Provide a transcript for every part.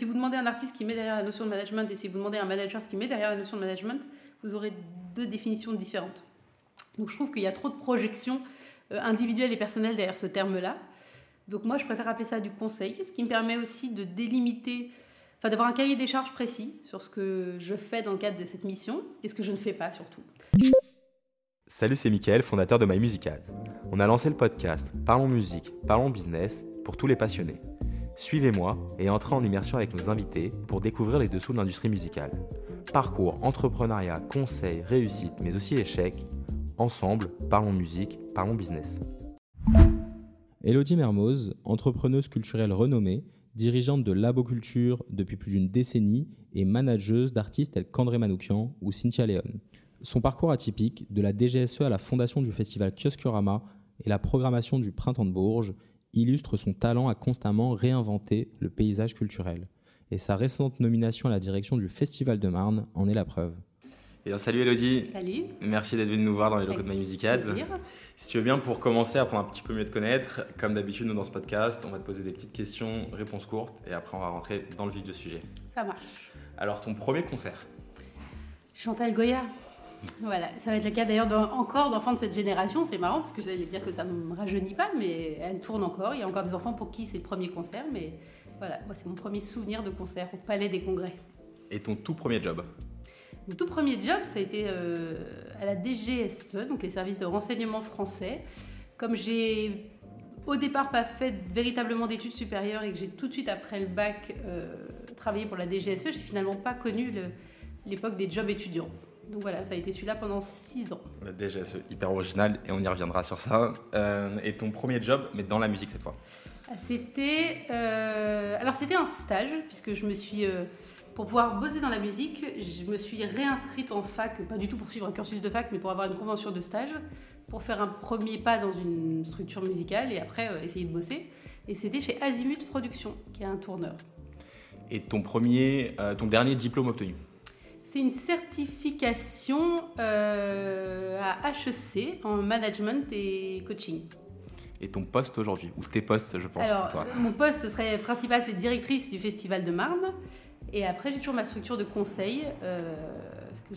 si vous demandez à un artiste qui met derrière la notion de management et si vous demandez à un manager ce qui met derrière la notion de management, vous aurez deux définitions différentes. Donc je trouve qu'il y a trop de projections euh, individuelles et personnelles derrière ce terme-là. Donc moi, je préfère appeler ça du conseil, ce qui me permet aussi de délimiter, enfin d'avoir un cahier des charges précis sur ce que je fais dans le cadre de cette mission et ce que je ne fais pas surtout. Salut, c'est Mickaël, fondateur de My Music Ads. On a lancé le podcast Parlons musique, parlons business pour tous les passionnés. Suivez-moi et entrez en immersion avec nos invités pour découvrir les dessous de l'industrie musicale. Parcours, entrepreneuriat, conseils, réussite, mais aussi échecs. Ensemble, parlons musique, parlons business. Elodie Mermoz, entrepreneuse culturelle renommée, dirigeante de Laboculture depuis plus d'une décennie et manageuse d'artistes tels qu'André Manoukian ou Cynthia Léon. Son parcours atypique, de la DGSE à la fondation du festival Kioskurama et la programmation du Printemps de Bourges, illustre son talent à constamment réinventer le paysage culturel. Et sa récente nomination à la direction du Festival de Marne en est la preuve. Et salut Elodie. Salut. Merci d'être venue nous voir dans les locaux de My Music Ads. Si tu veux bien, pour commencer, à apprendre un petit peu mieux te connaître, comme d'habitude, nous dans ce podcast, on va te poser des petites questions, réponses courtes, et après on va rentrer dans le vif du sujet. Ça marche. Alors, ton premier concert? Chantal Goya. Voilà, ça va être le cas d'ailleurs encore d'enfants de cette génération. C'est marrant parce que j'allais dire que ça ne me rajeunit pas, mais elle tourne encore. Il y a encore des enfants pour qui c'est le premier concert, mais voilà, moi c'est mon premier souvenir de concert au Palais des Congrès. Et ton tout premier job Mon tout premier job, ça a été euh, à la DGSE, donc les services de renseignement français. Comme j'ai au départ pas fait véritablement d'études supérieures et que j'ai tout de suite après le bac euh, travaillé pour la DGSE, j'ai finalement pas connu l'époque des jobs étudiants. Donc voilà, ça a été celui-là pendant six ans. Déjà, c'est hyper original et on y reviendra sur ça. Euh, et ton premier job, mais dans la musique cette fois ah, C'était. Euh, alors, c'était un stage, puisque je me suis. Euh, pour pouvoir bosser dans la musique, je me suis réinscrite en fac, pas du tout pour suivre un cursus de fac, mais pour avoir une convention de stage, pour faire un premier pas dans une structure musicale et après essayer de bosser. Et c'était chez Azimut Production, qui est un tourneur. Et ton premier, ton dernier diplôme obtenu c'est une certification euh, à HEC en management et coaching. Et ton poste aujourd'hui, ou tes postes, je pense, pour toi Mon poste serait principal, c'est directrice du Festival de Marne. Et après, j'ai toujours ma structure de conseil, euh, parce que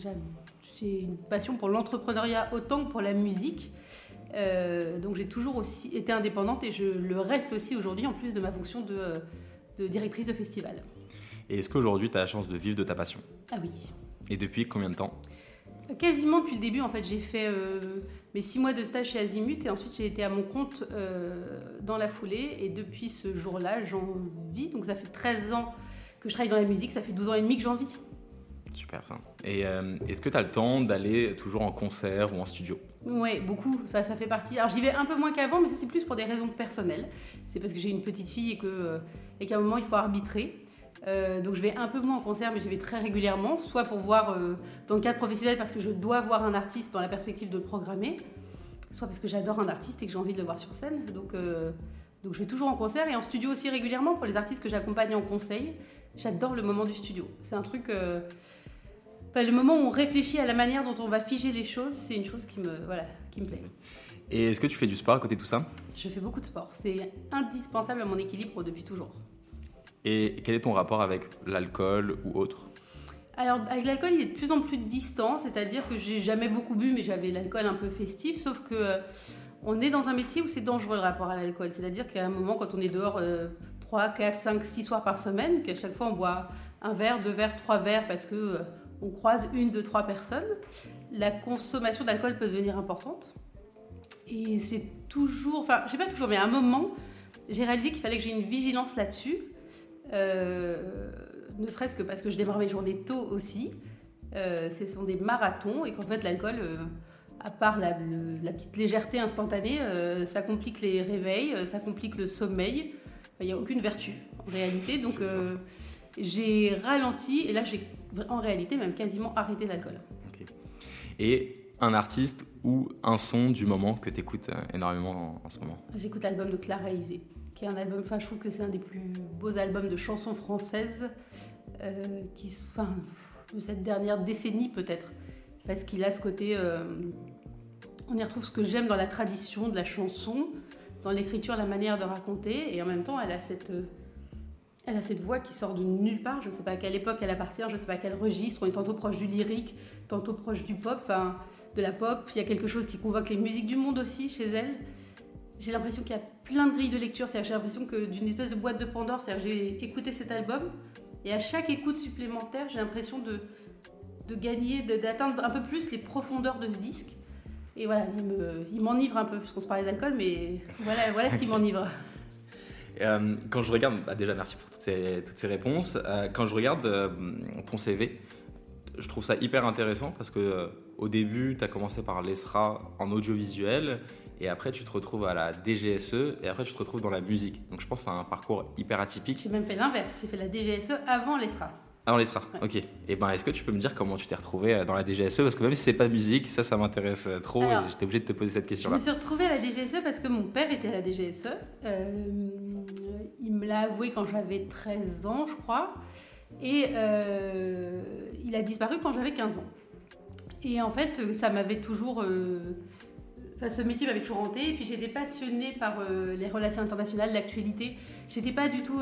j'ai une passion pour l'entrepreneuriat autant que pour la musique. Euh, donc j'ai toujours aussi été indépendante et je le reste aussi aujourd'hui en plus de ma fonction de, de directrice de festival. Et est-ce qu'aujourd'hui tu as la chance de vivre de ta passion? Ah oui. Et depuis combien de temps Quasiment depuis le début, en fait, j'ai fait euh, mes six mois de stage chez Azimut et ensuite j'ai été à mon compte euh, dans la foulée. Et depuis ce jour-là, j'en vis. Donc ça fait 13 ans que je travaille dans la musique, ça fait 12 ans et demi que j'en vis. Super. Et euh, est-ce que tu as le temps d'aller toujours en concert ou en studio? Oui, beaucoup. Ça, ça fait partie. Alors j'y vais un peu moins qu'avant, mais ça c'est plus pour des raisons personnelles. C'est parce que j'ai une petite fille et qu'à un moment il faut arbitrer. Euh, donc je vais un peu moins en concert, mais je vais très régulièrement, soit pour voir euh, dans le cadre professionnel parce que je dois voir un artiste dans la perspective de le programmer, soit parce que j'adore un artiste et que j'ai envie de le voir sur scène. Donc, euh, donc je vais toujours en concert et en studio aussi régulièrement pour les artistes que j'accompagne en conseil. J'adore le moment du studio. C'est un truc... le moment où on réfléchit à la manière dont on va figer les choses, c'est une chose qui me, voilà, qui me plaît. Et est-ce que tu fais du sport à côté de tout ça? Je fais beaucoup de sport. C'est indispensable à mon équilibre depuis toujours. Et quel est ton rapport avec l'alcool ou autre? Alors, avec l'alcool, il est de plus en plus distant, c'est-à-dire que j'ai jamais beaucoup bu, mais j'avais l'alcool un peu festif, sauf que euh, on est dans un métier où c'est dangereux le rapport à l'alcool. C'est-à-dire qu'à un moment, quand on est dehors 3, 4, 5, 6 soirs par semaine, qu'à chaque fois on boit un verre, deux verres, trois verres, parce que euh, on croise une, deux, trois personnes, la consommation d'alcool peut devenir importante. Et c'est toujours, enfin, je sais pas toujours, mais à un moment, j'ai réalisé qu'il fallait que j'ai une vigilance là-dessus euh, ne serait-ce que parce que je démarre mes journées tôt aussi. Euh, ce sont des marathons et qu'en fait l'alcool, euh, à part la, petite légèreté instantanée, ça complique les réveils, ça complique le sommeil. Il n'y a aucune vertu en réalité. Donc j'ai ralenti et là j'ai en réalité même quasiment arrêté l'alcool. Et un artiste ou un son du moment que tu écoutes énormément en, ce moment? J'écoute l'album de Clara Isé qui est un album, je trouve que c'est un des plus beaux albums de chansons françaises euh, qui, enfin, de cette dernière décennie peut-être, parce qu'il a ce côté, euh, on y retrouve ce que j'aime dans la tradition de la chanson, dans l'écriture, la manière de raconter, et en même temps elle a cette, Elle a cette voix qui sort de nulle part. Je ne sais pas à quelle époque elle appartient, je ne sais pas à quel registre. On est tantôt proche du lyrique, tantôt proche du pop, enfin de la pop. Il y a quelque chose qui convoque les musiques du monde aussi chez elle. J'ai l'impression qu'il y a plein de grilles de lecture. J'ai l'impression que d'une espèce de boîte de Pandore. C'est-à-dire j'ai écouté cet album et à chaque écoute supplémentaire, j'ai l'impression de, de gagner, d'atteindre un peu plus les profondeurs de ce disque. Et voilà, il m'enivre un peu, puisqu'on se parlait d'alcool, mais voilà, voilà ce qui m'enivre. Euh, quand je regarde, bah, déjà merci pour toutes ces, toutes ces réponses. Euh, quand je regarde euh, ton CV, je trouve ça hyper intéressant parce que au début, tu as commencé par l'ESRA en audiovisuel et après tu te retrouves à la DGSE et après tu te retrouves dans la musique. Donc je pense que c'est un parcours hyper atypique. J'ai même fait l'inverse, j'ai fait la DGSE avant l'ESRA. Avant l'ESRA, ok. Et ben est-ce que tu peux me dire comment tu t'es retrouvé dans la DGSE Parce que même si c'est pas musique, ça, ça m'intéresse trop et j'étais obligé de te poser cette question-là. Je me suis retrouvée à la DGSE parce que mon père était à la DGSE. il me l'a avoué quand j'avais 13 ans, je crois. Et euh, il a disparu quand j'avais 15 ans. Et en fait, ça m'avait toujours. Euh, ce métier m'avait toujours hanté. Et puis j'étais passionnée par euh, les relations internationales, l'actualité. J'étais pas du tout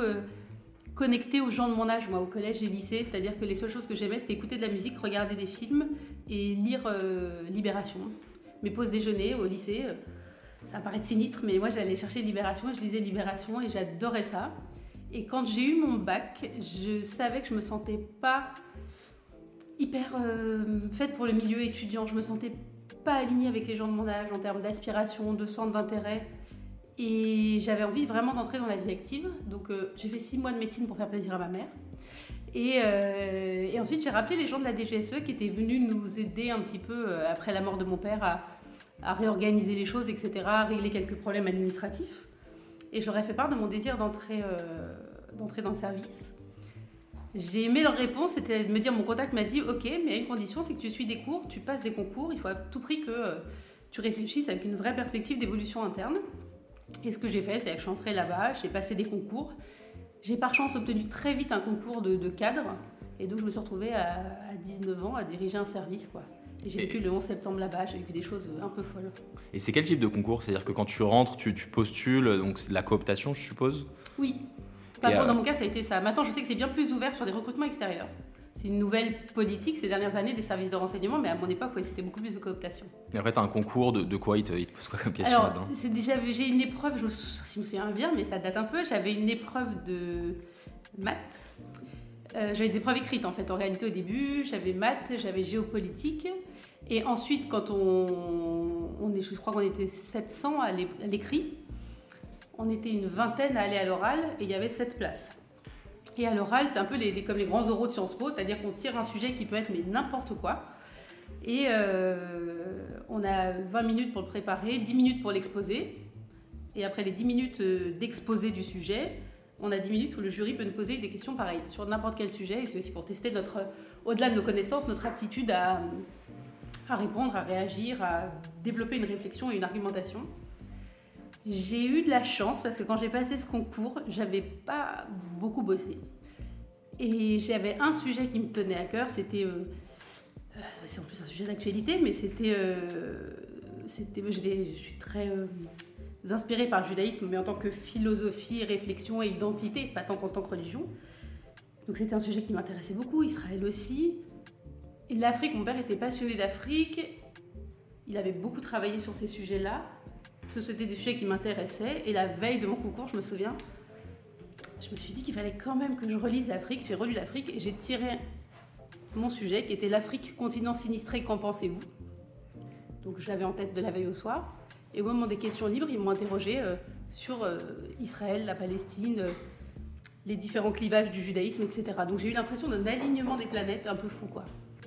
connectée aux gens de mon âge, moi, au collège et lycée. C'est-à-dire que les seules choses que j'aimais, c'était écouter de la musique, regarder des films et lire Libération. Mes pauses déjeuner au lycée, ça paraît sinistre, mais moi j'allais chercher Libération, je lisais Libération et j'adorais ça. Et quand j'ai eu mon bac, je savais que je me sentais pas hyper euh, faite pour le milieu étudiant. Je me sentais pas alignée avec les gens de mon âge en termes d'aspiration, de centre d'intérêt. Et j'avais envie vraiment d'entrer dans la vie active. Donc euh, j'ai fait six mois de médecine pour faire plaisir à ma mère. Et, euh, ensuite j'ai rappelé les gens de la DGSE qui étaient venus nous aider un petit peu après la mort de mon père à, à réorganiser les choses, etc., à régler quelques problèmes administratifs. Et je leur ai fait part de mon désir d'entrer euh, dans le service. J'ai aimé leur réponse, c'était de me dire, mon contact m'a dit, ok, mais à une condition, c'est que tu suis des cours, tu passes des concours, il faut à tout prix que euh, tu réfléchisses avec une vraie perspective d'évolution interne. Et ce que j'ai fait, c'est que je suis entrée là-bas, j'ai passé des concours. J'ai par chance obtenu très vite un concours de, cadre. Et donc je me suis retrouvée à, à 19 ans à diriger un service. quoi. J'ai vécu le 11 septembre là-bas, j'ai vécu des choses un peu folles. Et c'est quel type de concours? C'est-à-dire que quand tu rentres, tu, postules, donc la cooptation, je suppose? Oui. Dans mon cas, ça a été ça. Maintenant, je sais que c'est bien plus ouvert sur des recrutements extérieurs. C'est une nouvelle politique ces dernières années des services de renseignement, mais à mon époque, c'était beaucoup plus de cooptation. Et après, tu as un concours de, quoi il te, pose quoi comme question là-dedans c'est déjà, J'ai une épreuve, je me, si je me souviens bien, mais ça date un peu. J'avais une épreuve de maths. Euh, j'avais des épreuves écrites en fait, en réalité au début. J'avais maths, j'avais géopolitique. Et ensuite, quand on, on est, je crois qu'on était 700 à l'écrit, on était une vingtaine à aller à l'oral et il y avait 7 places. Et à l'oral, c'est un peu les, comme les grands oraux de Sciences Po, c'est-à-dire qu'on tire un sujet qui peut être mais n'importe quoi. Et euh, on a 20 minutes pour le préparer, 10 minutes pour l'exposer. Et après les 10 minutes euh, d'exposé du sujet, on a 10 minutes où le jury peut nous poser des questions pareilles sur n'importe quel sujet. Et c'est aussi pour tester notre, au-delà de nos connaissances, notre aptitude à répondre, à réagir, à développer une réflexion et une argumentation. J'ai eu de la chance parce que quand j'ai passé ce concours, j'avais pas beaucoup bossé. Et j'avais un sujet qui me tenait à cœur, c'était. Euh, euh, c'est en plus un sujet d'actualité, mais c'était. Euh, je suis très inspirée par le judaïsme, mais en tant que philosophie, réflexion et identité, pas tant qu'en tant que religion. Donc c'était un sujet qui m'intéressait beaucoup, Israël aussi. L'Afrique, mon père était passionné d'Afrique. Il avait beaucoup travaillé sur ces sujets-là. C'était des sujets qui m'intéressaient. Et la veille de mon concours, je me souviens, je me suis dit qu'il fallait quand même que je relise l'Afrique. J'ai relu l'Afrique et j'ai tiré mon sujet qui était l'Afrique, continent sinistré, qu'en pensez-vous? Donc je l'avais en tête de la veille au soir. Et au moment des questions libres, ils m'ont interrogé euh, sur euh, Israël, la Palestine, euh, les différents clivages du judaïsme, etc. Donc j'ai eu l'impression d'un alignement des planètes un peu fou, quoi.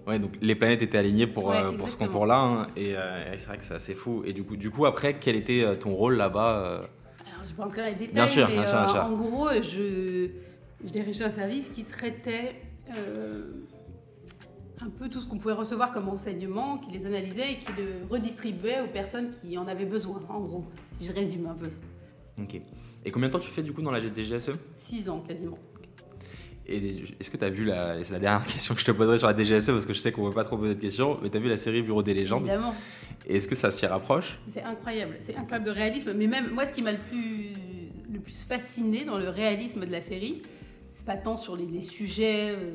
Ouais, donc les planètes étaient alignées pour, euh, pour ce concours-là. Hein, euh, et c'est vrai que c'est assez fou. Et du coup, du coup, après, quel était euh, ton rôle là-bas Alors, je peux entrer dans les détails, bien sûr, mais bien sûr, bien sûr. en gros, je, je dirigeais un service qui traitait un peu tout ce qu'on pouvait recevoir comme enseignement, qui les analysait et qui le redistribuait aux personnes qui en avaient besoin, en gros, si je résume un peu. Ok. Et combien de temps tu fais du coup dans la DGSE Six ans quasiment. Est-ce que tu as vu la. C'est la dernière question que je te poserai sur la DGSE parce que je sais qu'on ne veut pas trop poser de questions, mais tu as vu la série Bureau des légendes? Évidemment. Est-ce que ça s'y rapproche? C'est incroyable, c'est incroyable de réalisme. Mais même moi, ce qui m'a le plus, le plus fasciné dans le réalisme de la série, pas tant sur les, les sujets, euh,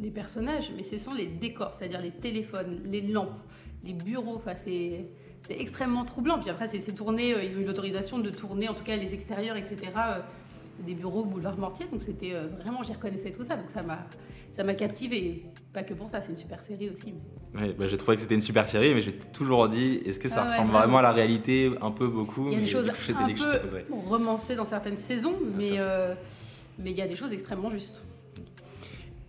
les personnages, mais ce sont les décors, c'est-à-dire les téléphones, les lampes, les bureaux. Enfin, c'est c'est extrêmement troublant. Puis après, c'est tourné, euh, ils ont eu l'autorisation de tourner, en tout cas les extérieurs, etc., euh, des bureaux boulevard Mortier. Donc c'était euh, vraiment, j'y reconnaissais tout ça. Donc ça m'a ça m'a captivé. Pas que pour ça, c'est une super série aussi. Ouais, bah, j'ai trouvé que c'était une super série, mais j'ai toujours dit, est-ce que ça Ah ouais, ressemble vraiment. à la réalité Un peu beaucoup? Il y a des choses un je peu romancées dans certaines saisons, mais, euh, mais il y a des choses extrêmement justes.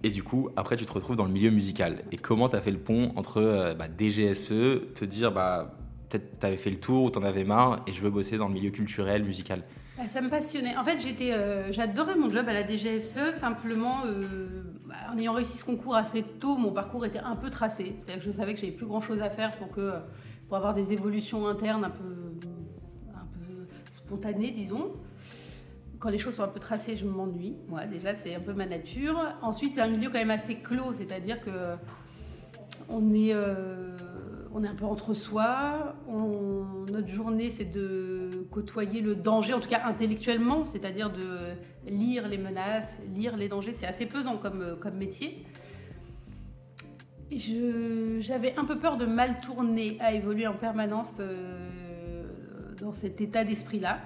Et du coup, après, tu te retrouves dans le milieu musical. Et comment tu as fait le pont entre euh, bah, DGSE, te dire, bah, peut-être tu avais fait le tour ou tu en avais marre et je veux bosser dans le milieu culturel, musical? Ça me passionnait. En fait, euh, j'adorais mon job à la DGSE. Simplement, euh, bah, en ayant réussi ce concours assez tôt, mon parcours était un peu tracé. C'est-à-dire que je savais que j'avais plus grand-chose à faire pour que, pour avoir des évolutions internes un peu, un peu spontanées, disons. Quand les choses sont un peu tracées, je m'ennuie. Moi, déjà, c'est un peu ma nature. Ensuite, c'est un milieu quand même assez clos, c'est-à-dire que on est, euh, on est un peu entre soi. Notre journée, c'est de côtoyer le danger, en tout cas intellectuellement, c'est-à-dire de lire les menaces, lire les dangers. C'est assez pesant comme, euh, métier. J'avais un peu peur de mal tourner, à évoluer en permanence euh, dans cet état d'esprit-là.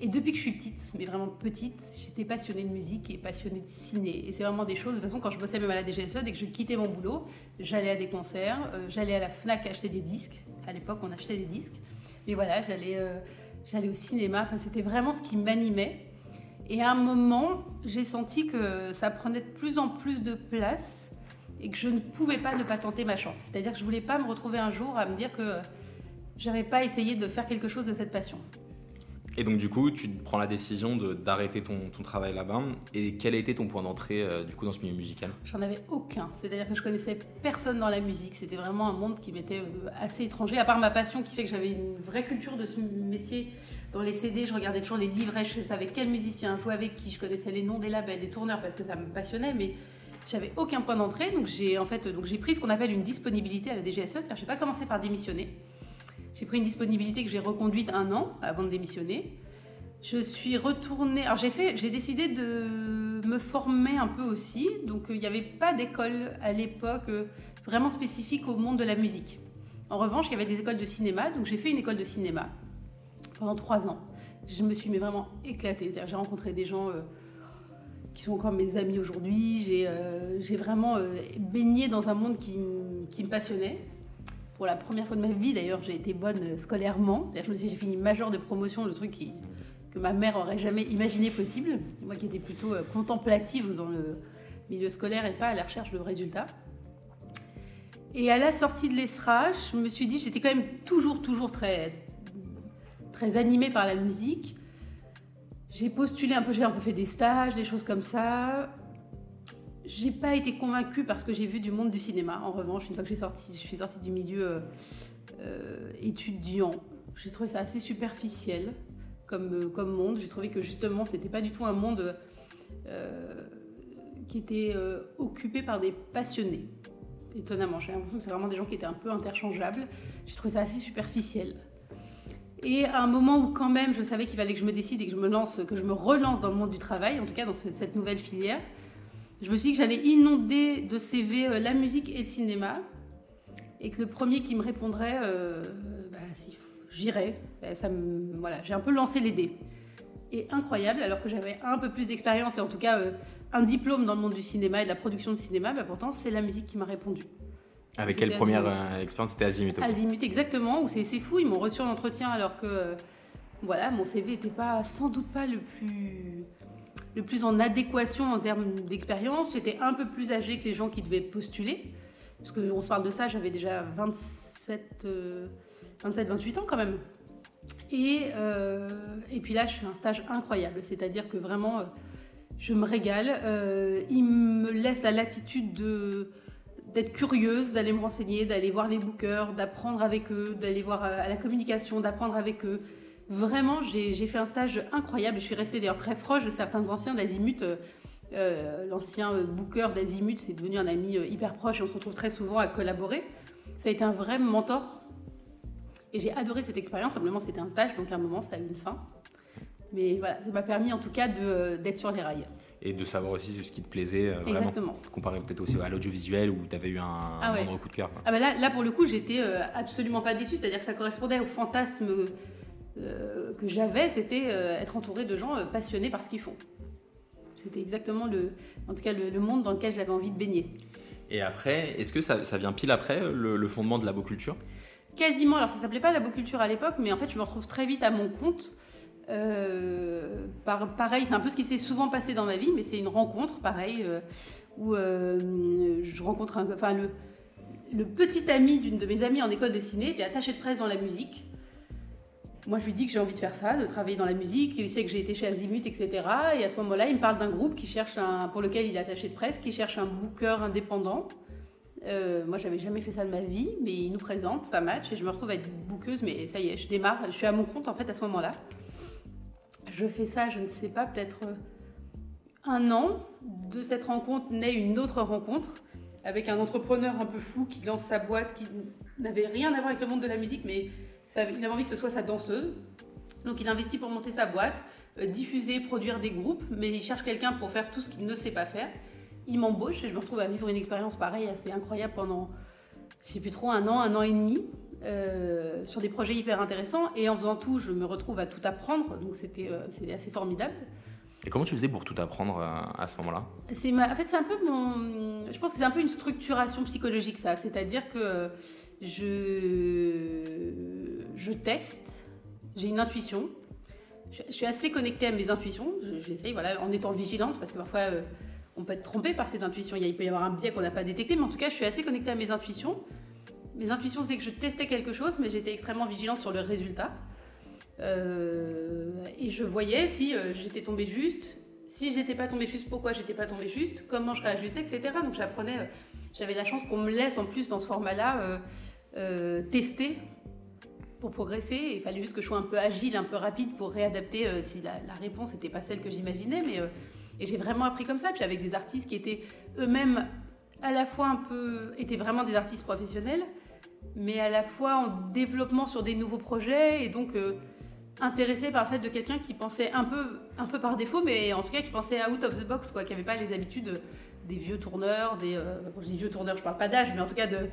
Et depuis que je suis petite, mais vraiment petite, j'étais passionnée de musique et passionnée de ciné. Et c'est vraiment des choses, de toute façon, quand je bossais même à la DGSE, dès que je quittais mon boulot, j'allais à des concerts, euh, j'allais à la FNAC acheter des disques. À l'époque, on achetait des disques. Mais voilà, j'allais euh, j'allais au cinéma. Enfin, c'était vraiment ce qui m'animait. Et à un moment, j'ai senti que ça prenait de plus en plus de place et que je ne pouvais pas ne pas tenter ma chance. C'est-à-dire que je voulais pas me retrouver un jour à me dire que j'avais pas essayé de faire quelque chose de cette passion. Et donc, du coup, tu prends la décision d'arrêter ton, travail là-bas. Et quel a été ton point d'entrée, euh, du coup, dans ce milieu musical? J'en avais aucun. C'est-à-dire que je connaissais personne dans la musique. C'était vraiment un monde qui m'était euh, assez étranger. À part ma passion qui fait que j'avais une vraie culture de ce métier. Dans les CD, je regardais toujours les livrets. Je savais quel musicien jouait avec qui. Je connaissais les noms des labels, des tourneurs parce que ça me passionnait. Mais j'avais aucun point d'entrée. Donc j'ai en fait, pris ce qu'on appelle une disponibilité à la DGSE. C'est-à-dire que j'ai pas commencé par démissionner. J'ai pris une disponibilité que j'ai reconduite un an avant de démissionner. Je suis retournée. Alors j'ai fait, j'ai décidé de me former un peu aussi. Donc euh, il n'y avait pas d'école à l'époque euh, vraiment spécifique au monde de la musique. En revanche, il y avait des écoles de cinéma. Donc j'ai fait une école de cinéma pendant trois ans. Je me suis mais vraiment éclatée. J'ai rencontré des gens euh, qui sont encore mes amis aujourd'hui. J'ai euh, vraiment baigné dans un monde qui, qui me passionnait. Pour la première fois de ma vie, d'ailleurs, j'ai été bonne scolairement. Je me suis j'ai fini major de promotion, le truc que ma mère aurait jamais imaginé possible. Moi qui étais plutôt euh, contemplative dans le milieu scolaire et pas à la recherche de résultats. Et à la sortie de l'ESRA, je me suis dit, j'étais quand même toujours, toujours très, très animée par la musique. J'ai postulé un peu, j'ai un peu fait des stages, des choses comme ça. J'ai pas été convaincue parce que j'ai vu du monde du cinéma. En revanche, une fois que j'ai sorti, je suis sortie du milieu euh, euh, étudiant, j'ai trouvé ça assez superficiel comme, euh, comme monde. J'ai trouvé que justement, c'était pas du tout un monde qui était occupé par des passionnés. Étonnamment, j'ai l'impression que c'est vraiment des gens qui étaient un peu interchangeables. J'ai trouvé ça assez superficiel. Et à un moment où quand même je savais qu'il fallait que je me décide et que je me lance, que je me relance dans le monde du travail, en tout cas dans ce- cette nouvelle filière, je me suis dit que j'allais inonder de CV euh, la musique et le cinéma, et que le premier qui me répondrait, euh, bah, si, j'irais. Ça, ça me- voilà, j'ai un peu lancé les dés. Et incroyable, alors que j'avais un peu plus d'expérience et en tout cas euh, un diplôme dans le monde du cinéma et de la production de cinéma, bah, pourtant c'est la musique qui m'a répondu. Avec quelle première euh, expérience? C'était Azimut. Azimut, exactement, où c'est fou, ils m'ont reçu en entretien alors que voilà, mon CV n'était pas, sans doute pas le plus, le plus en adéquation en termes d'expérience. J'étais un peu plus âgée que les gens qui devaient postuler. Parce qu'on se parle de ça, j'avais déjà 27, euh, 27, 28 ans quand même. Et, euh, et puis là, je fais un stage incroyable. C'est-à-dire que vraiment, euh, je me régale. Euh, ils me laissent la latitude de d'être curieuse, d'aller me renseigner, d'aller voir les bookers, d'apprendre avec eux, d'aller voir euh, à la communication, d'apprendre avec eux. Vraiment, j'ai fait un stage incroyable. Je suis restée d'ailleurs très proche de certains anciens d'Azimut. Euh, euh, L'ancien booker d'Azimut, c'est devenu un ami euh, hyper proche et on se retrouve très souvent à collaborer. Ça a été un vrai mentor. Et j'ai adoré cette expérience. Simplement, c'était un stage, donc à un moment, ça a eu une fin. Mais voilà, ça m'a permis en tout cas d'être sur les rails. et de savoir aussi ce qui te plaisait euh, vraiment. Exactement. Comparé peut-être aussi à l'audiovisuel où tu avais eu un, Ah ouais. coup de cœur. Ah bah là, là, pour le coup, j'étais euh, absolument pas déçue, c'est-à-dire que ça correspondait au fantasme euh, que j'avais, c'était euh, être entouré de gens euh, passionnés par ce qu'ils font. C'était exactement le, en tout cas le, le monde dans lequel j'avais envie de baigner. Et après, est-ce que ça, ça vient pile après le, le fondement de l'aboculture Quasiment, alors ça s'appelait pas l'aboculture à l'époque, mais en fait je me retrouve très vite à mon compte. Euh, par, pareil, c'est un peu ce qui s'est souvent passé dans ma vie, mais c'est une rencontre, pareil, euh, où euh, je rencontre un, enfin, le, le petit ami d'une de mes amies en école de ciné était attaché de presse dans la musique. Moi, je lui dis que j'ai envie de faire ça, de travailler dans la musique. Il sait que j'ai été chez Azimut, etc. Et à ce moment-là, il me parle d'un groupe qui cherche pour lequel il est attaché de presse, qui cherche un booker indépendant. Euh, moi, j'avais jamais fait ça de ma vie, mais il nous présente, ça match, et je me retrouve à être bookeuse. Mais ça y est, je démarre, je suis à mon compte en fait à ce moment-là. Je fais ça, je ne sais pas, peut-être un an. De cette rencontre naît une autre rencontre avec un entrepreneur un peu fou qui lance sa boîte, qui n'avait rien à voir avec le monde de la musique, mais ça- il avait envie que ce soit sa danseuse. Donc il investit pour monter sa boîte, euh, diffuser, produire des groupes, mais il cherche quelqu'un pour faire tout ce qu'il ne sait pas faire. Il m'embauche et je me retrouve à vivre une expérience pareille assez incroyable pendant, je sais plus trop, un an, un an et demi, euh, sur des projets hyper intéressants. Et en faisant tout, je me retrouve à tout apprendre, donc c'était euh, assez formidable. Et comment tu faisais pour tout apprendre à ce moment-là? C'est En fait, c'est un peu mon. Je pense que c'est un peu une structuration psychologique, ça. C'est-à-dire que je, je teste, j'ai une intuition. Je, je suis assez connectée à mes intuitions. Je- J'essaye, voilà, en étant vigilante, parce que parfois, euh, on peut être trompé par y a- il peut y avoir un biais qu'on n'a pas détecté, mais en tout cas, je suis assez connectée à mes intuitions. Mes intuitions, c'est que je testais quelque chose, mais j'étais extrêmement vigilante sur le résultat. Euh, et je voyais si euh, j'étais tombée juste, si j'étais pas tombée juste, pourquoi j'étais pas tombée juste, comment je réajustais, etc. Donc j'apprenais, euh, j'avais la chance qu'on me laisse en plus dans ce format-là euh, euh, tester pour progresser. Il fallait juste que je sois un peu agile, un peu rapide pour réadapter si la, réponse n'était pas celle que j'imaginais. Mais et j'ai vraiment appris comme ça. Puis avec des artistes qui étaient eux-mêmes à la fois un peu, étaient vraiment des artistes professionnels, mais à la fois en développement sur des nouveaux projets et donc intéressé par le fait de quelqu'un qui pensait un peu, un peu par défaut, mais en tout cas qui pensait out of the box, quoi, qui n'avait pas les habitudes des vieux tourneurs, des, euh, quand je dis vieux tourneurs, je parle pas d'âge, mais en tout cas de,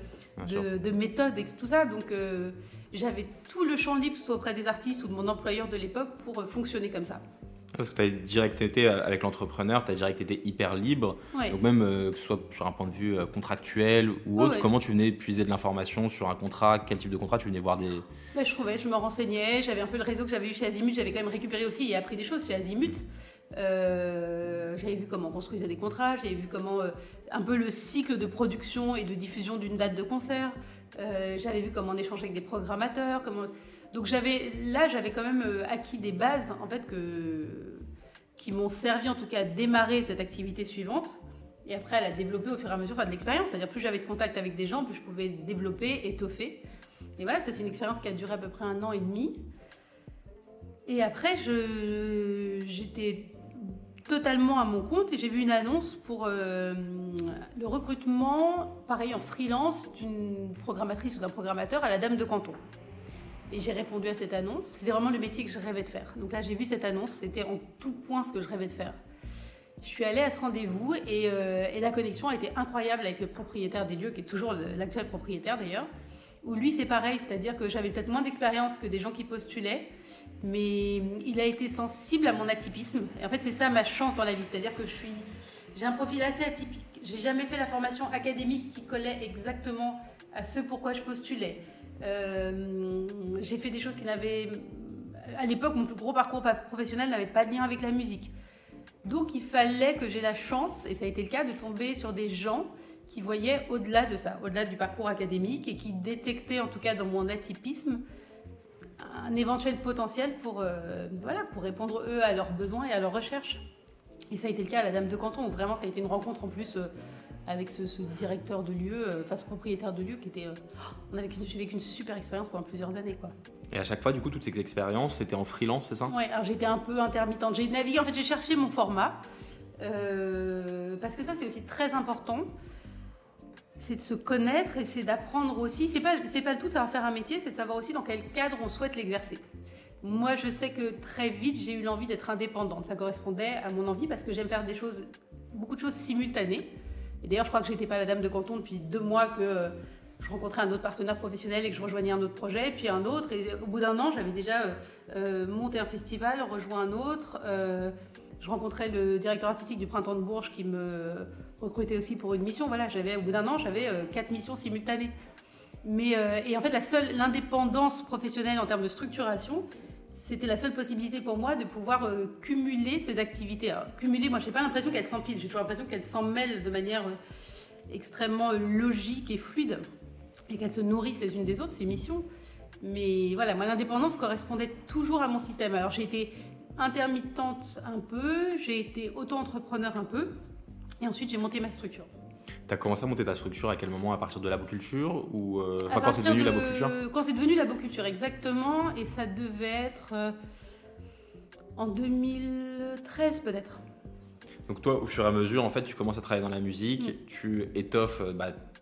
de, de méthode et tout ça. Donc euh, j'avais tout le champ libre, soit auprès des artistes ou de mon employeur de l'époque, pour euh, fonctionner comme ça. Parce que tu as direct été avec l'entrepreneur, tu as direct été hyper libre. Ouais. Donc même euh, que ce soit sur un point de vue euh, contractuel ou autre, ouais. comment tu venais puiser de l'information sur un contrat? Quel type de contrat? Tu venais voir des... Ouais, je trouvais, je me renseignais, j'avais un peu le réseau que j'avais eu chez Azimut, j'avais quand même récupéré aussi et appris des choses chez Azimut. Euh, j'avais vu comment on construisait des contrats, j'avais vu comment euh, un peu le cycle de production et de diffusion d'une date de concert. J'avais vu comment on échangeait avec des programmateurs. Comment... Donc j'avais là, j'avais quand même euh, acquis des bases en fait qui m'ont servi en tout cas à démarrer cette activité suivante et après à la développer au fur et à mesure enfin, de l'expérience. C'est-à-dire plus j'avais de contact avec des gens, plus je pouvais développer, étoffer. Et voilà, ça c'est une expérience qui a duré à peu près un an et demi. Et après, j'étais totalement à mon compte et j'ai vu une annonce pour euh, le recrutement, pareil en freelance, d'une programmatrice ou d'un programmateur à la Dame de Canton. Et j'ai répondu à cette annonce. C'était vraiment le métier que je rêvais de faire. Donc là, j'ai vu cette annonce. C'était en tout point ce que je rêvais de faire. Je suis allée à ce rendez-vous et, euh, la connexion a été incroyable avec le propriétaire des lieux, qui est toujours l'actuel propriétaire d'ailleurs. Où lui, c'est pareil, c'est-à-dire que j'avais peut-être moins d'expérience que des gens qui postulaient, mais il a été sensible à mon atypisme. Et en fait, c'est ça ma chance dans la vie, c'est-à-dire que je suis, j'ai un profil assez atypique. J'ai jamais fait la formation académique qui collait exactement à ce pourquoi je postulais. Euh, j'ai fait des choses qui n'avaient, à l'époque, mon plus gros parcours pa- professionnel n'avait pas de lien avec la musique. Donc, il fallait que j'ai la chance, et ça a été le cas, de tomber sur des gens qui voyaient au-delà de ça, au-delà du parcours académique, et qui détectaient, en tout cas dans mon atypisme, un éventuel potentiel pour, euh, voilà, pour répondre eux à leurs besoins et à leurs recherches. Et ça a été le cas à la Dame de Canton, où vraiment ça a été une rencontre en plus euh, avec ce, ce directeur de lieu, euh, enfin ce propriétaire de lieu qui était. euh, on avait j'ai vécu une super expérience pendant plusieurs années quoi. Et à chaque fois, du coup, toutes ces expériences, c'était en freelance, c'est ça? Ouais, alors j'étais un peu intermittente. J'ai navigué, en fait, j'ai cherché mon format. euh, parce que ça, c'est aussi très important. C'est de se connaître et c'est d'apprendre aussi. C'est pas, c'est pas le tout de savoir faire un métier, c'est de savoir aussi dans quel cadre on souhaite l'exercer. Moi, je sais que très vite, j'ai eu l'envie d'être indépendante. Ça correspondait à mon envie parce que j'aime faire des choses, beaucoup de choses simultanées. Et d'ailleurs, je crois que j'étais pas la dame de canton depuis deux mois que euh, je rencontrais un autre partenaire professionnel et que je rejoignais un autre projet, puis un autre. Et au bout d'un an, j'avais déjà euh, euh, monté un festival, rejoint un autre. je rencontrais le directeur artistique du Printemps de Bourges qui me recrutait aussi pour une mission. Voilà, j'avais au bout d'un an, j'avais quatre missions simultanées. Mais et en fait, la seule l'indépendance professionnelle en termes de structuration, c'était la seule possibilité pour moi de pouvoir euh, cumuler ces activités. Alors, cumuler, moi, je n'ai pas l'impression qu'elles s'empilent, j'ai toujours l'impression qu'elles s'en mêlent de manière euh, extrêmement euh, logique et fluide et qu'elles se nourrissent les unes des autres, ces missions. Mais voilà, moi, l'indépendance correspondait toujours à mon système. Alors, j'ai été intermittente un peu, j'ai été auto-entrepreneur un peu, et ensuite, j'ai monté ma structure. Tu as commencé à monter ta structure à quel moment À partir de l'aboculture ou euh, enfin, quand c'est devenu l'aboculture Quand c'est devenu l'aboculture, exactement. Et ça devait être euh, en 2013 peut-être. Donc toi, au fur et à mesure, en fait, tu commences à travailler dans la musique, mm. tu étoffes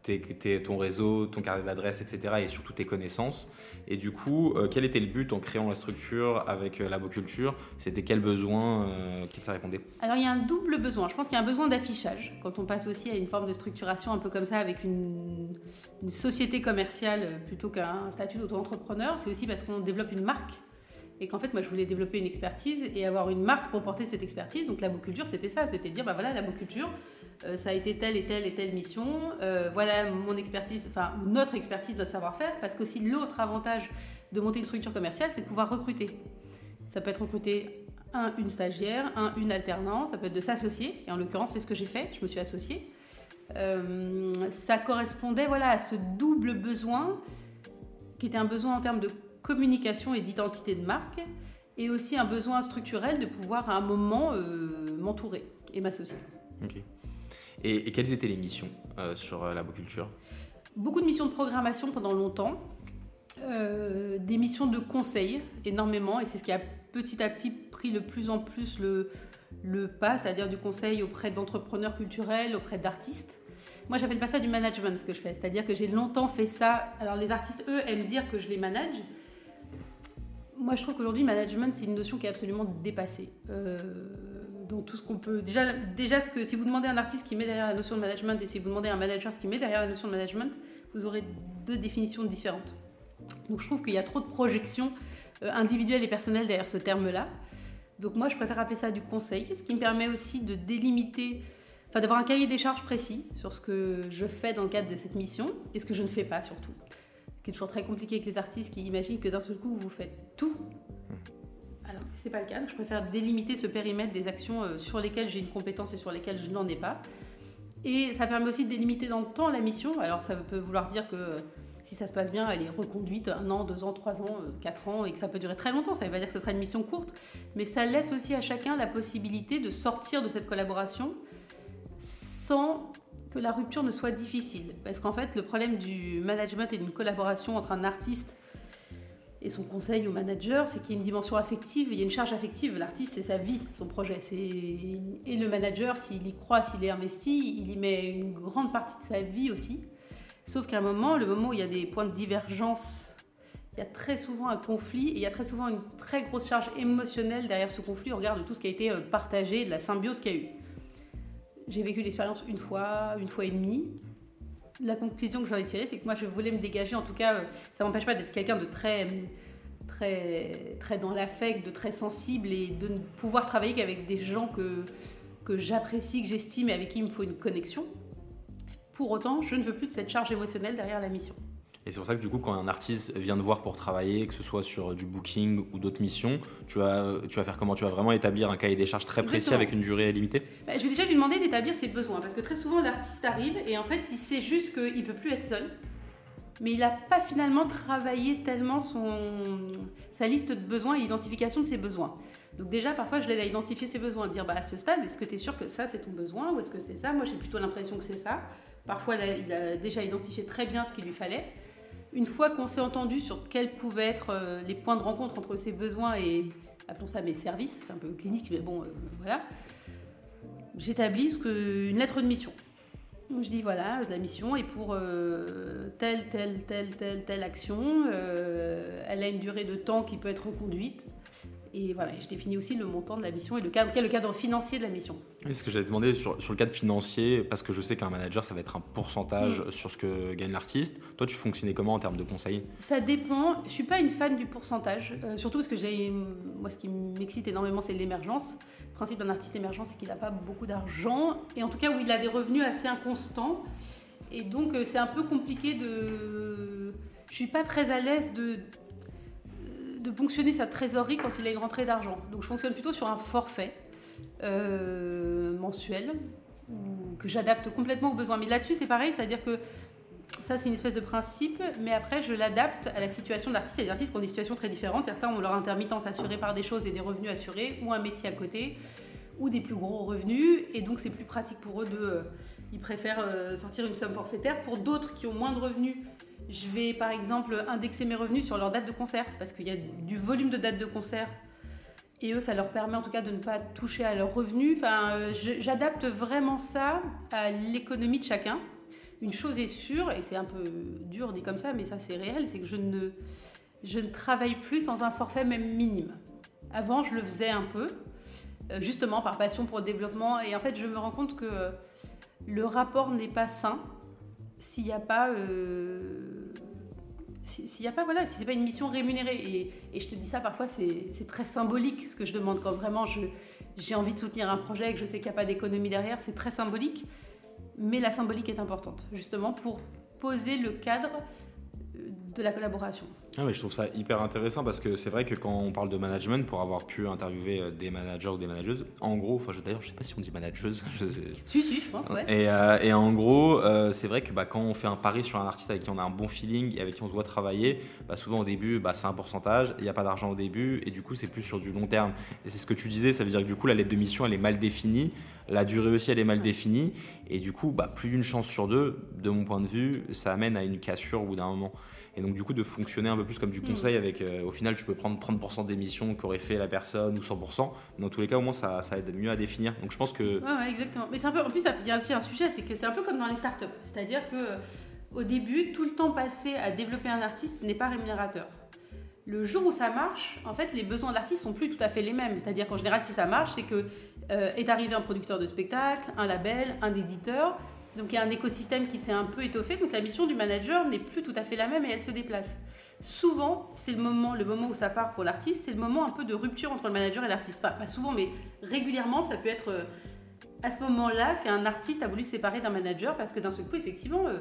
euh, bah, ton réseau, ton carnet d'adresse, etc. et surtout tes connaissances. Et du coup, euh, quel était le but en créant la structure avec euh, l'aboculture? C'était quel besoin euh, qu'il ça répondait? Alors il y a un double besoin. Je pense qu'il y a un besoin d'affichage quand on passe aussi à une forme de structuration un peu comme ça avec une, une société commerciale plutôt qu'un statut d'auto-entrepreneur. C'est aussi parce qu'on développe une marque et qu'en fait moi je voulais développer une expertise et avoir une marque pour porter cette expertise. Donc l'aboculture c'était ça, c'était dire bah voilà l'aboculture euh, ça a été telle et telle et telle mission, euh, voilà mon expertise, enfin notre expertise, notre savoir-faire, parce qu'aussi l'autre avantage de monter une structure commerciale, c'est de pouvoir recruter. Ça peut être recruter un, une stagiaire, un, une alternante, ça peut être de s'associer, et en l'occurrence c'est ce que j'ai fait, je me suis associée. Euh, ça correspondait voilà, à ce double besoin, qui était un besoin en termes de communication et d'identité de marque, et aussi un besoin structurel de pouvoir à un moment m'entourer et m'associer. Ok. Et, quelles étaient les missions euh, sur euh, l'aboculture? Beaucoup de missions de programmation pendant longtemps, euh, des missions de conseil énormément, et c'est ce qui a petit à petit pris le plus en plus le, pas, c'est-à-dire du conseil auprès d'entrepreneurs culturels, auprès d'artistes. Moi, j'appelle pas ça du management ce que je fais, c'est-à-dire que j'ai longtemps fait ça. Alors, les artistes, eux, aiment dire que je les manage. Moi, je trouve qu'aujourd'hui, management, c'est une notion qui est absolument dépassée. Tout ce qu'on peut. Déjà, déjà ce que, si vous demandez à un artiste qui met derrière la notion de management et si vous demandez à un manager ce qui met derrière la notion de management, vous aurez deux définitions différentes. Donc je trouve qu'il y a trop de projections euh, individuelles et personnelles derrière ce terme-là. Donc moi, je préfère appeler ça du conseil, ce qui me permet aussi de délimiter, enfin d'avoir un cahier des charges précis sur ce que je fais dans le cadre de cette mission et ce que je ne fais pas surtout. Ce qui est toujours très compliqué avec les artistes qui imaginent que d'un seul coup, vous faites tout alors que ce n'est pas le cas. Je préfère délimiter ce périmètre des actions euh, sur lesquelles j'ai une compétence et sur lesquelles je n'en ai pas. Et ça permet aussi de délimiter dans le temps la mission. Alors ça peut vouloir dire que euh, si ça se passe bien, elle est reconduite un an, deux ans, trois ans, euh, quatre ans, et que ça peut durer très longtemps. Ça veut pas dire que ce sera une mission courte, mais ça laisse aussi à chacun la possibilité de sortir de cette collaboration sans que la rupture ne soit difficile. Parce qu'en fait, le problème du management et d'une collaboration entre un artiste et son conseil au manager, c'est qu'il y a une dimension affective, il y a une charge affective. L'artiste, c'est sa vie, son projet. Et le manager, s'il y croit, s'il est investi, il y met une grande partie de sa vie aussi. Sauf qu'à un moment, le moment où il y a des points de divergence, il y a très souvent un conflit et il y a très souvent une très grosse charge émotionnelle derrière ce conflit au regard de tout ce qui a été euh, partagé, de la symbiose qu'il y a eu. J'ai vécu l'expérience une fois, une fois et demie la conclusion que j'en ai tirée, c'est que moi, je voulais me dégager. En tout cas, euh, ça m'empêche pas d'être quelqu'un de très, très, très dans l'affect, de très sensible et de ne pouvoir travailler qu'avec des gens que, que j'apprécie, que j'estime et avec qui il me faut une connexion. Pour autant, je ne veux plus de cette charge émotionnelle derrière la mission. Et c'est pour ça que du coup, quand un artiste vient te voir pour travailler, que ce soit sur du booking ou d'autres missions, tu vas, tu vas faire comment? Tu vas vraiment établir un cahier des charges très précis avec une durée limitée? Bah, Je vais déjà lui demander d'établir ses besoins, parce que très souvent l'artiste arrive et en fait il sait juste qu'il ne peut plus être seul, mais il n'a pas finalement travaillé tellement son, sa liste de besoins et l'identification de ses besoins. Donc déjà, parfois, je l'aide à identifier ses besoins, dire bah, à ce stade, est-ce que tu es sûr que ça, c'est ton besoin ou est-ce que c'est ça? Moi, j'ai plutôt l'impression que c'est ça. Parfois, il a déjà identifié très bien ce qu'il lui fallait. Une fois qu'on s'est entendu sur quels pouvaient être euh, les points de rencontre entre ses besoins et, appelons ça mes services, c'est un peu clinique, mais bon, euh, voilà, j'établis une lettre de mission. je dis voilà, la mission est pour euh, telle, telle, telle, telle, telle action. Euh, elle a une durée de temps qui peut être reconduite. Et voilà, je définis aussi le montant de la mission et le cadre, le cadre financier de la mission. Oui, ce que j'avais demandé sur, sur, le cadre financier, parce que je sais qu'un manager, ça va être un pourcentage mm. sur ce que gagne l'artiste. Toi, tu fonctionnais comment en termes de conseils Ça dépend. Je suis pas une fan du pourcentage, euh, surtout parce que j'ai, moi, ce qui m'excite énormément, c'est l'émergence. Le principe d'un artiste émergent, c'est qu'il n'a pas beaucoup d'argent, et en tout cas où il a des revenus assez inconstants. Et donc, euh, c'est un peu compliqué de. Je suis pas très à l'aise de de ponctionner sa trésorerie quand il a une rentrée d'argent. Donc je fonctionne plutôt sur un forfait euh, mensuel que j'adapte complètement aux besoins. Mais là-dessus, c'est pareil, c'est-à-dire que ça, c'est une espèce de principe, mais après, je l'adapte à la situation de l'artiste. Il y a des artistes qui ont des situations très différentes. Certains ont leur intermittence assurée par des choses et des revenus assurés, ou un métier à côté, ou des plus gros revenus. Et donc, c'est plus pratique pour eux de. Euh, ils préfèrent euh, sortir une somme forfaitaire. Pour d'autres qui ont moins de revenus, je vais par exemple indexer mes revenus sur leur date de concert parce qu'il y a du volume de dates de concert et eux, ça leur permet en tout cas de ne pas toucher à leurs revenus. Euh, j'adapte vraiment ça à l'économie de chacun. Une chose est sûre, et c'est un peu dur dit comme ça, mais ça c'est réel, c'est que je ne, travaille plus sans un forfait même minime. Avant, je le faisais un peu, euh, justement par passion pour le développement, et en fait, je me rends compte que le rapport n'est pas sain s'il n'y a pas euh, s'il y a pas voilà si c'est pas une mission rémunérée. Et, et, je te dis ça parfois c'est très symbolique ce que je demande. Quand vraiment j'ai envie de soutenir un projet et que je sais qu'il n'y a pas d'économie derrière c'est très symbolique. Mais la symbolique est importante justement pour poser le cadre de la collaboration ah je trouve ça hyper intéressant parce que c'est vrai que quand on parle de management, pour avoir pu interviewer euh, des managers ou des manageuses, en gros, enfin d'ailleurs je sais pas si on dit manageuse. Je sais. Si, si, je pense, ouais. Et, euh, et en gros, euh, c'est vrai que bah, quand on fait un pari sur un artiste avec qui on a un bon feeling et avec qui on se doit travailler, bah, souvent au début, bah, c'est un pourcentage, il n'y a pas d'argent au début et du coup c'est plus sur du long terme. Et c'est ce que tu disais, ça veut dire que du coup la lettre de mission elle est mal définie, la durée aussi elle est mal définie et du coup bah, plus d'une chance sur deux, de mon point de vue, ça amène à une cassure au bout d'un moment et donc du coup de fonctionner un peu plus comme du conseil mm. avec euh, au final tu peux prendre 30% d'émissions qu'aurait fait la personne ou 100% dans tous les cas au moins ça, ça aide mieux à définir. Donc je pense que ouais, exactement. Mais c'est un peu en plus il y a aussi un sujet c'est que c'est un peu comme dans les startups. C'est-à-dire que euh, au début tout le temps passé à développer un artiste n'est pas rémunérateur. Le jour où ça marche, en fait, les besoins de l'artiste sont plus tout à fait les mêmes. C'est-à-dire qu'en général, si ça marche, c'est que euh, est arrivé un producteur de spectacle, un label, un éditeur, donc il y a un écosystème qui s'est un peu étoffé, donc la mission du manager n'est plus tout à fait la même et elle se déplace. Souvent, c'est le moment, le moment où ça part pour l'artiste, c'est le moment un peu de rupture entre le manager et l'artiste. Pas souvent, mais régulièrement, ça peut être euh, à ce moment-là qu'un artiste a voulu se séparer d'un manager parce que d'un seul coup, effectivement, euh,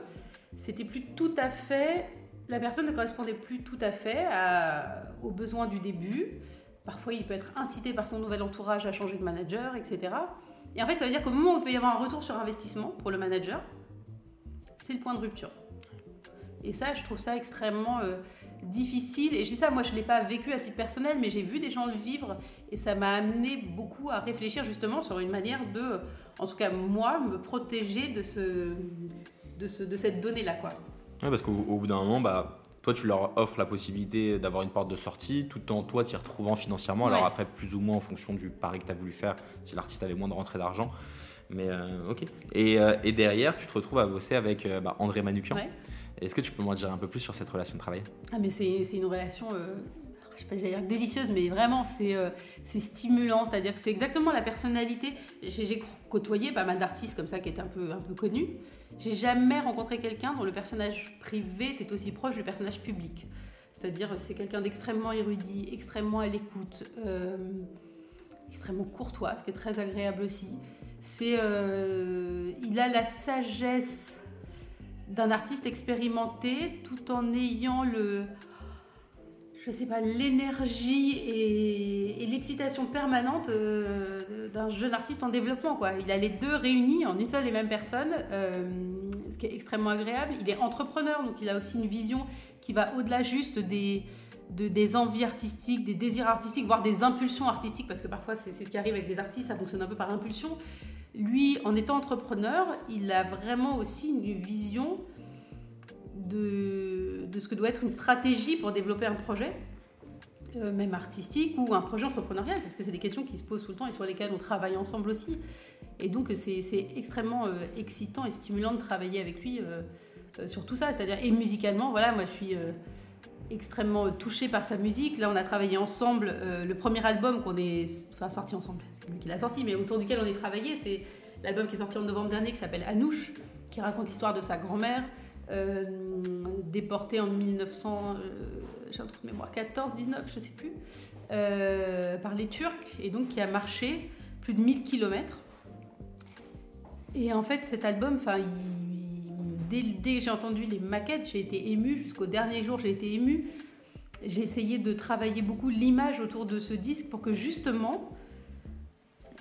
c'était plus tout à fait. La personne ne correspondait plus tout à fait aux besoins du début. Parfois, il peut être incité par son nouvel entourage à changer de manager, etc. Et en fait, ça veut dire qu'au moment où il peut y avoir un retour sur investissement pour le manager, c'est le point de rupture. Et ça, je trouve ça extrêmement euh, difficile. Et je dis ça, moi, je ne l'ai pas vécu à titre personnel, mais j'ai vu des gens le vivre. Et ça m'a amené beaucoup à réfléchir justement sur une manière de, en tout cas moi, me protéger de, ce, de, ce, de cette donnée-là. Quoi. Ouais, parce qu'au bout d'un moment, bah, toi, tu leur offres la possibilité d'avoir une porte de sortie, tout en toi t'y retrouvant financièrement. Alors après, plus ou moins en fonction du pari que tu as voulu faire, si l'artiste avait moins de rentrée d'argent. Mais euh, ok. Et, euh, et, derrière, tu te retrouves à bosser avec euh, bah, André Manukian. Est-ce que tu peux m'en dire un peu plus sur cette relation de travail? Ah, mais c'est une relation je sais pas dire délicieuse, mais vraiment c'est stimulant, c'est-à-dire que c'est exactement la personnalité. J'ai côtoyé pas mal d'artistes comme ça qui étaient un peu, un peu connus, j'ai jamais rencontré quelqu'un dont le personnage privé était aussi proche du personnage public. C'est-à-dire, c'est quelqu'un d'extrêmement érudit, extrêmement à l'écoute, euh, extrêmement courtois, ce qui est très agréable aussi. C'est, euh, il a la sagesse d'un artiste expérimenté, tout en ayant le, je sais pas, l'énergie et, l'excitation permanente euh, d'un jeune artiste en développement. Quoi. Il a les deux réunis en une seule et même personne, euh, ce qui est extrêmement agréable. Il est entrepreneur, donc il a aussi une vision qui va au-delà juste des, des envies artistiques, des désirs artistiques, voire des impulsions artistiques, parce que parfois c'est ce qui arrive avec des artistes, ça fonctionne un peu par impulsion. Lui, en étant entrepreneur, il a vraiment aussi une vision de, ce que doit être une stratégie pour développer un projet. euh, même artistique ou un projet entrepreneurial, parce que c'est des questions qui se posent tout le temps et sur lesquelles on travaille ensemble aussi. Et donc c'est extrêmement euh, excitant et stimulant de travailler avec lui sur tout ça. C'est-à-dire, et musicalement, voilà, moi je suis extrêmement touchée par sa musique. Là, on a travaillé ensemble. le premier album qu'on est, sorti ensemble, c'est lui qui l'a sorti, mais autour duquel on est travaillé, c'est l'album qui est sorti en novembre dernier qui s'appelle Anouche, qui raconte l'histoire de sa grand-mère, euh, déportée en 1900, euh, j'ai un truc de mémoire, 14, 19, je sais plus, euh, par les Turcs, et donc qui a marché plus de 1000 km. Et en fait, cet album, enfin, dès, dès, que j'ai entendu les maquettes, j'ai été émue. Jusqu'au dernier jour, j'ai été émue. J'ai essayé de travailler beaucoup l'image autour de ce disque pour que justement,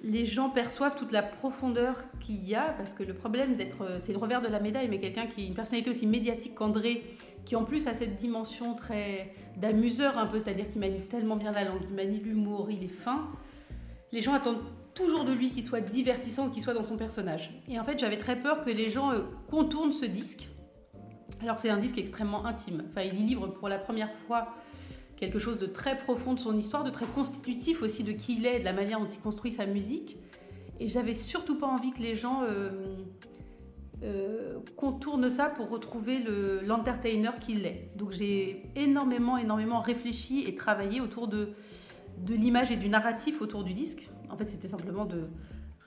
les gens perçoivent toute la profondeur qu'il y a, parce que le problème d'être, euh, c'est le revers de la médaille, mais quelqu'un qui, une personnalité aussi médiatique qu'André, qui en plus a cette dimension très d'amuseur un peu, c'est-à-dire qu'il manie tellement bien la langue, il manie l'humour, il est fin. Les gens attendent toujours de lui qu'il soit divertissant ou qu'il soit dans son personnage. Et en fait, j'avais très peur que les gens euh, contournent ce disque, alors c'est un disque extrêmement intime. Enfin, il y livre pour la première fois quelque chose de très profond de son histoire, de très constitutif aussi de qui il est, de la manière dont il construit sa musique. Et j'avais surtout pas envie que les gens euh, euh, contournent ça pour retrouver l'entertainer qu'il est. Donc j'ai énormément, énormément réfléchi et travaillé autour de, de l'image et du narratif autour du disque. En fait, c'était simplement de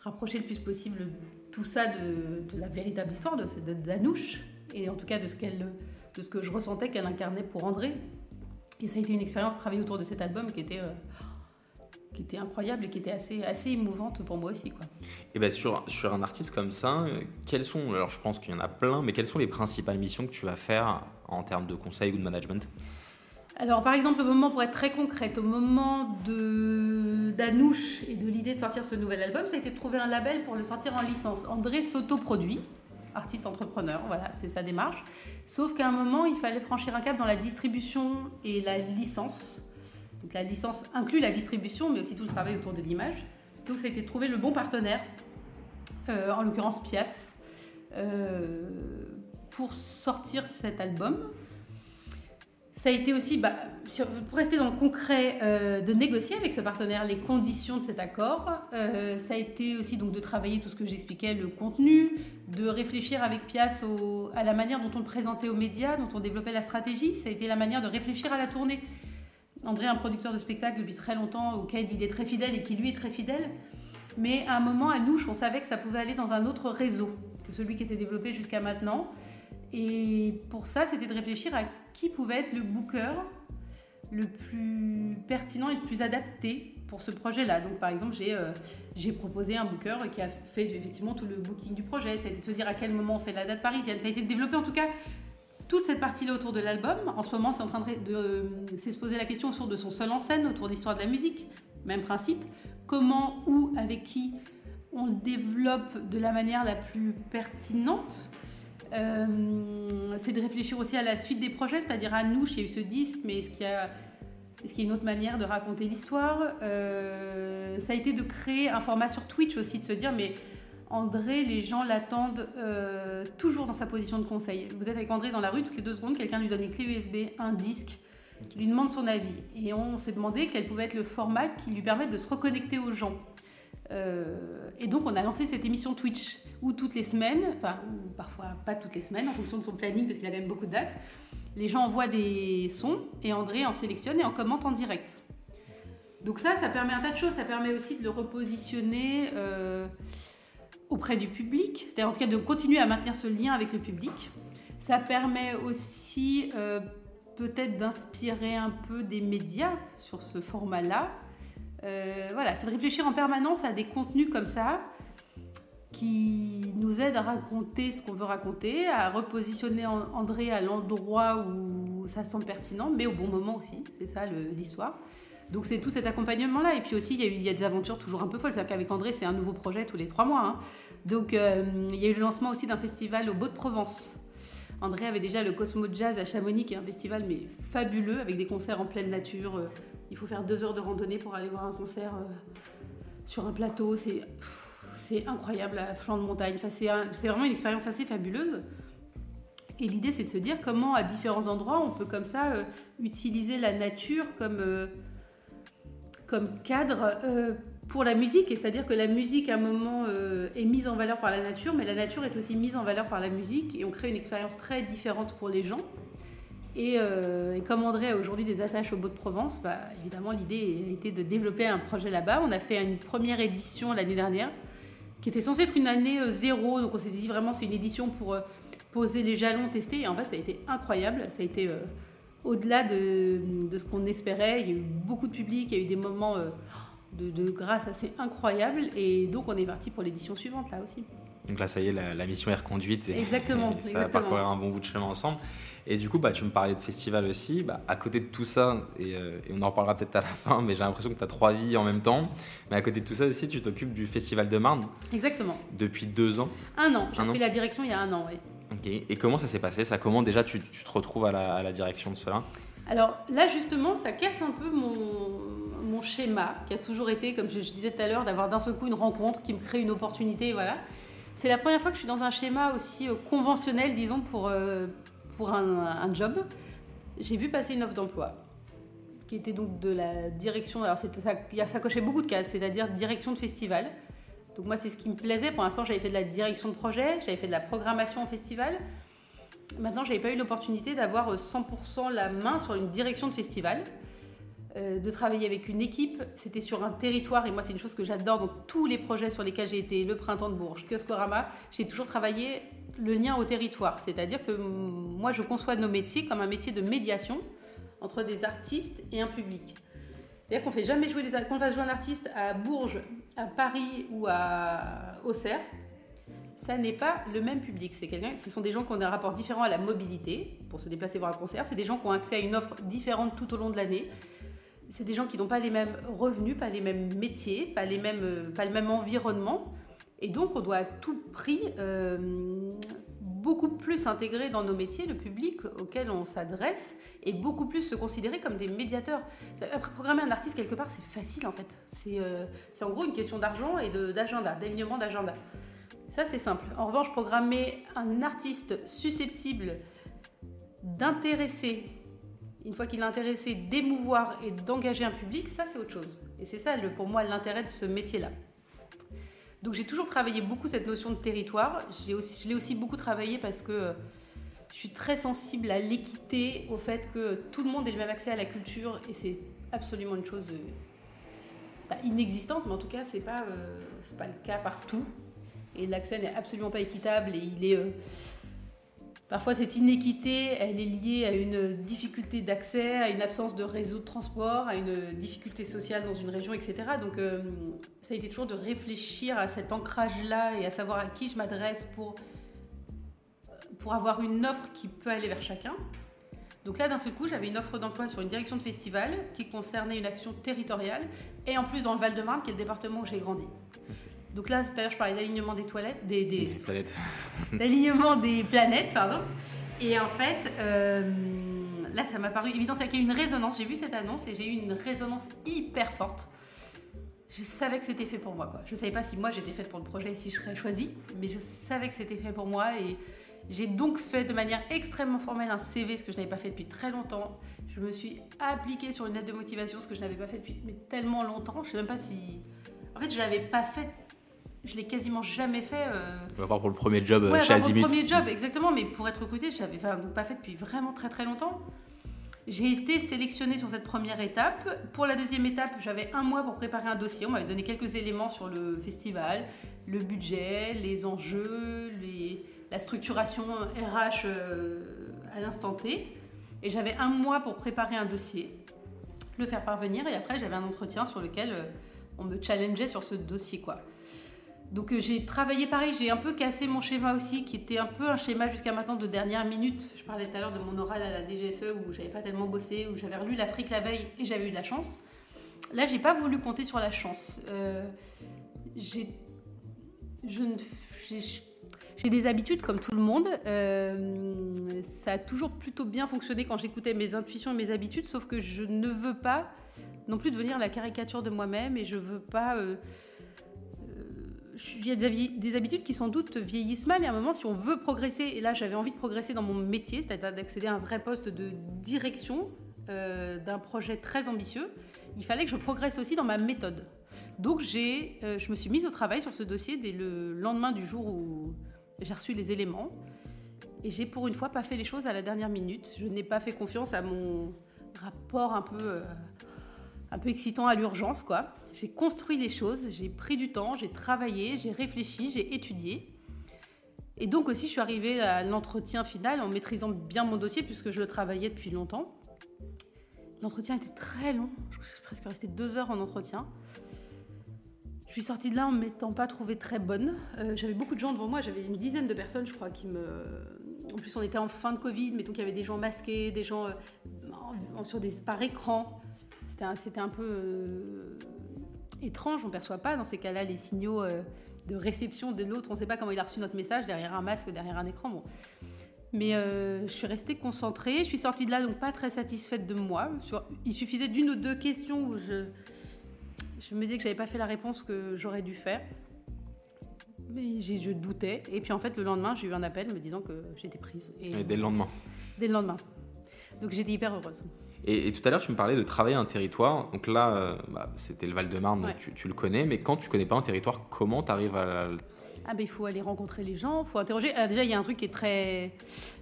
rapprocher le plus possible tout ça de, de la véritable histoire de, de, d'Anouche, et en tout cas de ce, de ce que je ressentais qu'elle incarnait pour André. Et ça a été une expérience travailler autour de cet album qui était, euh, qui était incroyable et qui était assez, assez émouvante pour moi aussi. Quoi. Et bien sur, sur un artiste comme ça, euh, quelles sont, alors je pense qu'il y en a plein, mais quelles sont les principales missions que tu vas faire en termes de conseil ou de management? Alors, par exemple, au moment, pour être très concrète, au moment de d'Anouche et de l'idée de sortir ce nouvel album, ça a été de trouver un label pour le sortir en licence. André s'autoproduit, artiste entrepreneur, voilà, c'est sa démarche. Sauf qu'à un moment, il fallait franchir un cap dans la distribution et la licence. Donc la licence inclut la distribution, mais aussi tout le travail autour de l'image. Donc ça a été de trouver le bon partenaire, euh, en l'occurrence Pias, euh, pour sortir cet album. Ça a été aussi, bah, pour rester dans le concret, euh, de négocier avec ce partenaire les conditions de cet accord. Euh, ça a été aussi donc de travailler tout ce que j'expliquais, le contenu, de réfléchir avec Pias à la manière dont on le présentait aux médias, dont on développait la stratégie. Ça a été la manière de réfléchir à la tournée. André, un producteur de spectacle depuis très longtemps, auquel il est très fidèle et qui lui est très fidèle. Mais à un moment, à Nouche, on savait que ça pouvait aller dans un autre réseau que celui qui était développé jusqu'à maintenant. Et pour ça, c'était de réfléchir à qui pouvait être le booker le plus pertinent et le plus adapté pour ce projet-là. Donc, par exemple, j'ai euh, proposé un booker qui a fait effectivement tout le booking du projet. Ça a été de se dire à quel moment on fait la date parisienne. Ça a été de développer en tout cas toute cette partie-là autour de l'album. En ce moment, c'est en train de, de euh, se poser la question autour de son seul en scène, autour de l'histoire de la musique. Même principe. Comment, où, avec qui on le développe de la manière la plus pertinente euh, c'est de réfléchir aussi à la suite des projets, c'est-à-dire à nous, il y a eu ce disque, mais est-ce qu'il y a, est-ce qu'il y a une autre manière de raconter l'histoire euh, Ça a été de créer un format sur Twitch aussi, de se dire, mais André, les gens l'attendent euh, toujours dans sa position de conseil. Vous êtes avec André dans la rue, toutes les deux secondes, quelqu'un lui donne une clé USB, un disque, lui demande son avis. Et on s'est demandé quel pouvait être le format qui lui permette de se reconnecter aux gens. et donc on a lancé cette émission Twitch ou toutes les semaines, enfin, parfois pas toutes les semaines, en fonction de son planning, parce qu'il a même beaucoup de dates, les gens envoient des sons et André en sélectionne et en commente en direct. Donc ça, ça permet un tas de choses. Ça permet aussi de le repositionner euh, auprès du public, c'est-à-dire en tout cas de continuer à maintenir ce lien avec le public. Ça permet aussi euh, peut-être d'inspirer un peu des médias sur ce format-là. Euh, voilà, c'est de réfléchir en permanence à des contenus comme ça qui nous aide à raconter ce qu'on veut raconter, à repositionner André à l'endroit où ça semble pertinent, mais au bon moment aussi, c'est ça l'histoire. Donc c'est tout cet accompagnement-là. Et puis aussi, il y, a des aventures toujours un peu folles. C'est-à-dire qu'avec André, c'est un nouveau projet tous les trois mois. Hein. Donc euh, il y a eu le lancement aussi d'un festival au Beau de Provence. André avait déjà le Cosmo Jazz à Chamonix, qui est un festival mais fabuleux, avec des concerts en pleine nature. Euh, il faut faire deux heures de randonnée pour aller voir un concert euh, sur un plateau. C'est c'est incroyable à flanc de montagne. Enfin, c'est vraiment une expérience assez fabuleuse. Et l'idée, c'est de se dire comment, à différents endroits, on peut comme ça euh, utiliser la nature comme, euh, cadre pour la musique, c'est-à-dire que la musique à un moment est mise en valeur par la nature, mais la nature est aussi mise en valeur par la musique, et on crée une expérience très différente pour les gens. Et, comme André a aujourd'hui des attaches au Beau de Provence, bah, évidemment l'idée a été de développer un projet là-bas. On a fait une première édition l'année dernière, qui était censée être une année zéro, donc on s'est dit vraiment c'est une édition pour poser les jalons, tester. Et en fait, ça a été incroyable. Ça a été euh, au-delà de, ce qu'on espérait. Il y a eu beaucoup de public, il y a eu des moments euh, de, grâce assez incroyables. Et donc, on est parti pour l'édition suivante, là aussi. Donc là, ça y est, la, mission est reconduite. Et, exactement. ça va parcourir un bon bout de chemin ensemble. Et du coup, bah, tu me parlais de festival aussi. Bah, à côté de tout ça, euh, et, on en reparlera peut-être à la fin, mais j'ai l'impression que tu as trois vies en même temps. Mais à côté de tout ça aussi, tu t'occupes du Festival de Marne. Exactement. Depuis deux ans. Un an. J'ai pris la direction il y a un an, oui. Et comment ça s'est passé? Ça comment déjà tu, te retrouves à la, direction de cela? Alors là justement, ça casse un peu mon, mon schéma qui a toujours été, comme je, disais tout à l'heure, d'avoir d'un seul coup une rencontre qui me crée une opportunité. Voilà. C'est la première fois que je suis dans un schéma aussi euh, conventionnel, disons, pour, euh, pour un, job. J'ai vu passer une offre d'emploi qui était donc de la direction. Alors ça, ça cochait beaucoup de cases, c'est-à-dire direction de festival. Donc moi, c'est ce qui me plaisait. Pour l'instant, j'avais fait de la direction de projet, j'avais fait de la programmation au festival. Maintenant, j'avais pas eu l'opportunité d'avoir 100% euh, la main sur une direction de festival, euh, de travailler avec une équipe. C'était sur un territoire, et moi, c'est une chose que j'adore dans tous les projets sur lesquels j'ai été, le Printemps de Bourges, Kioskorama, j'ai toujours travaillé le lien au territoire. C'est-à-dire que moi, je conçois nos métiers comme un métier de médiation entre des artistes et un public. C'est-à-dire qu'on fait jamais jouer des va jouer un artiste à Bourges, à Paris ou à Auxerre, ça n'est pas le même public. C'est quelqu'un, ce sont des gens qui ont un rapport différent à la mobilité pour se déplacer voir un concert. C'est des gens qui ont accès à une offre différente tout au long de l'année. C'est des gens qui n'ont pas les mêmes revenus, pas les mêmes métiers, pas les mêmes, pas le même environnement. Et donc, on doit à tout prix euh, beaucoup plus intégrer dans nos métiers le public auquel on s'adresse et beaucoup plus se considérer comme des médiateurs. Programmer un artiste quelque part, c'est facile en fait. C'est euh, en gros une question d'argent et d'agenda, d'alignement d'agenda. Ça, c'est simple. En revanche, programmer un artiste susceptible d'intéresser, une fois qu'il est intéressé, d'émouvoir et d'engager un public, ça, c'est autre chose. Et c'est ça, pour moi, l'intérêt de ce métier-là. Donc j'ai toujours travaillé beaucoup cette notion de territoire. Je l'ai aussi beaucoup travaillé parce que je suis très sensible à l'équité, au fait que tout le monde ait le même accès à la culture et c'est absolument une chose pas inexistante, mais en tout cas c'est pas euh, pas le cas partout. Et l'accès n'est absolument pas équitable et il est euh, Parfois, cette inéquité, elle est liée à une difficulté d'accès, à une absence de réseau de transport, à une difficulté sociale dans une région, etc. Donc, euh, ça a été toujours de réfléchir à cet ancrage-là et à savoir à qui je m'adresse pour, pour avoir une offre qui peut aller vers chacun. Donc là, d'un seul coup, j'avais une offre d'emploi sur une direction de festival qui concernait une action territoriale et en plus dans le Val-de-Marne, qui est le département où j'ai grandi. Donc là, tout à l'heure, je parlais d'alignement des toilettes, des, des, planètes. d'alignement des planètes, pardon. Et en fait, euh, là, ça m'a paru évident, c'est qu'il y a eu une résonance. J'ai vu cette annonce et j'ai eu une résonance hyper forte. Je savais que c'était fait pour moi. Quoi. Je ne savais pas si moi j'étais faite pour le projet et si je serais choisie, mais je savais que c'était fait pour moi et j'ai donc fait de manière extrêmement formelle un CV, ce que je n'avais pas fait depuis très longtemps. Je me suis appliquée sur une lettre de motivation, ce que je n'avais pas fait depuis mais tellement longtemps. Je ne sais même pas si. En fait, je ne l'avais pas fait je l'ai quasiment jamais fait. Euh... À part pour le premier job ouais, chez Azimut. Pour le premier job, exactement. Mais pour être recrutée, je l'avais pas fait depuis vraiment très très longtemps. J'ai été sélectionnée sur cette première étape. Pour la deuxième étape, j'avais un mois pour préparer un dossier. On m'avait donné quelques éléments sur le festival, le budget, les enjeux, les... la structuration RH euh, à l'instant T. Et j'avais un mois pour préparer un dossier, le faire parvenir. Et après, j'avais un entretien sur lequel euh, on me challengeait sur ce dossier. quoi. Donc euh, j'ai travaillé pareil, j'ai un peu cassé mon schéma aussi, qui était un peu un schéma jusqu'à maintenant de dernière minute. Je parlais tout à l'heure de mon oral à la DGSE où j'avais pas tellement bossé, où j'avais relu l'Afrique la veille et j'avais eu de la chance. Là, j'ai pas voulu compter sur la chance. Euh, j'ai, des habitudes comme tout le monde. Euh, ça a toujours plutôt bien fonctionné quand j'écoutais mes intuitions et mes habitudes, sauf que je ne veux pas non plus devenir la caricature de moi-même et je veux pas il y a des, habitudes qui sans doute vieillissent mal et à un moment, si on veut progresser, et là j'avais envie de progresser dans mon métier, c'est-à-dire d'accéder à un vrai poste de direction, d'un projet très ambitieux, il fallait que je progresse aussi dans ma méthode. Donc j'ai, je me suis mise au travail sur ce dossier dès le lendemain du jour où j'ai reçu les éléments. Et j'ai pour une fois pas fait les choses à la dernière minute. Je n'ai pas fait confiance à mon rapport un peu, euh, un peu excitant à l'urgence, quoi. J'ai construit les choses, j'ai pris du temps, j'ai travaillé, j'ai réfléchi, j'ai étudié. Et donc aussi, je suis arrivée à l'entretien final en maîtrisant bien mon dossier puisque je le travaillais depuis longtemps. L'entretien était très long, je suis presque restée deux heures en entretien. Je suis sortie de là en ne m'étant pas trouvée très bonne. Euh, j'avais beaucoup de gens devant moi, j'avais une dizaine de personnes, je crois, qui me, en plus, on était en fin de Covid, mais donc il y avait des gens masqués, des gens euh, sur des, par écran. C'était un, peu euh, étrange, on ne perçoit pas dans ces cas-là les signaux euh, de réception de l'autre. On ne sait pas comment il a reçu notre message derrière un masque, derrière un écran. Bon. Mais je suis restée concentrée. Je suis sortie de là donc pas très satisfaite de moi. Il suffisait d'une ou deux questions où je, je me disais que j'avais pas fait la réponse que j'aurais dû faire. Mais je doutais. Et puis en fait, le lendemain, j'ai eu un appel me disant que j'étais prise. Et, dès le lendemain Dès le lendemain. Donc j'étais hyper heureuse. Et, tout à l'heure, tu me parlais de travailler un territoire. Donc là, euh, bah, c'était le Val-de-Marne, donc tu, le connais. Mais quand tu connais pas un territoire, comment tu arrives à, ah ben, il faut aller rencontrer les gens, il faut interroger. Ah, déjà, il y a un truc qui est très,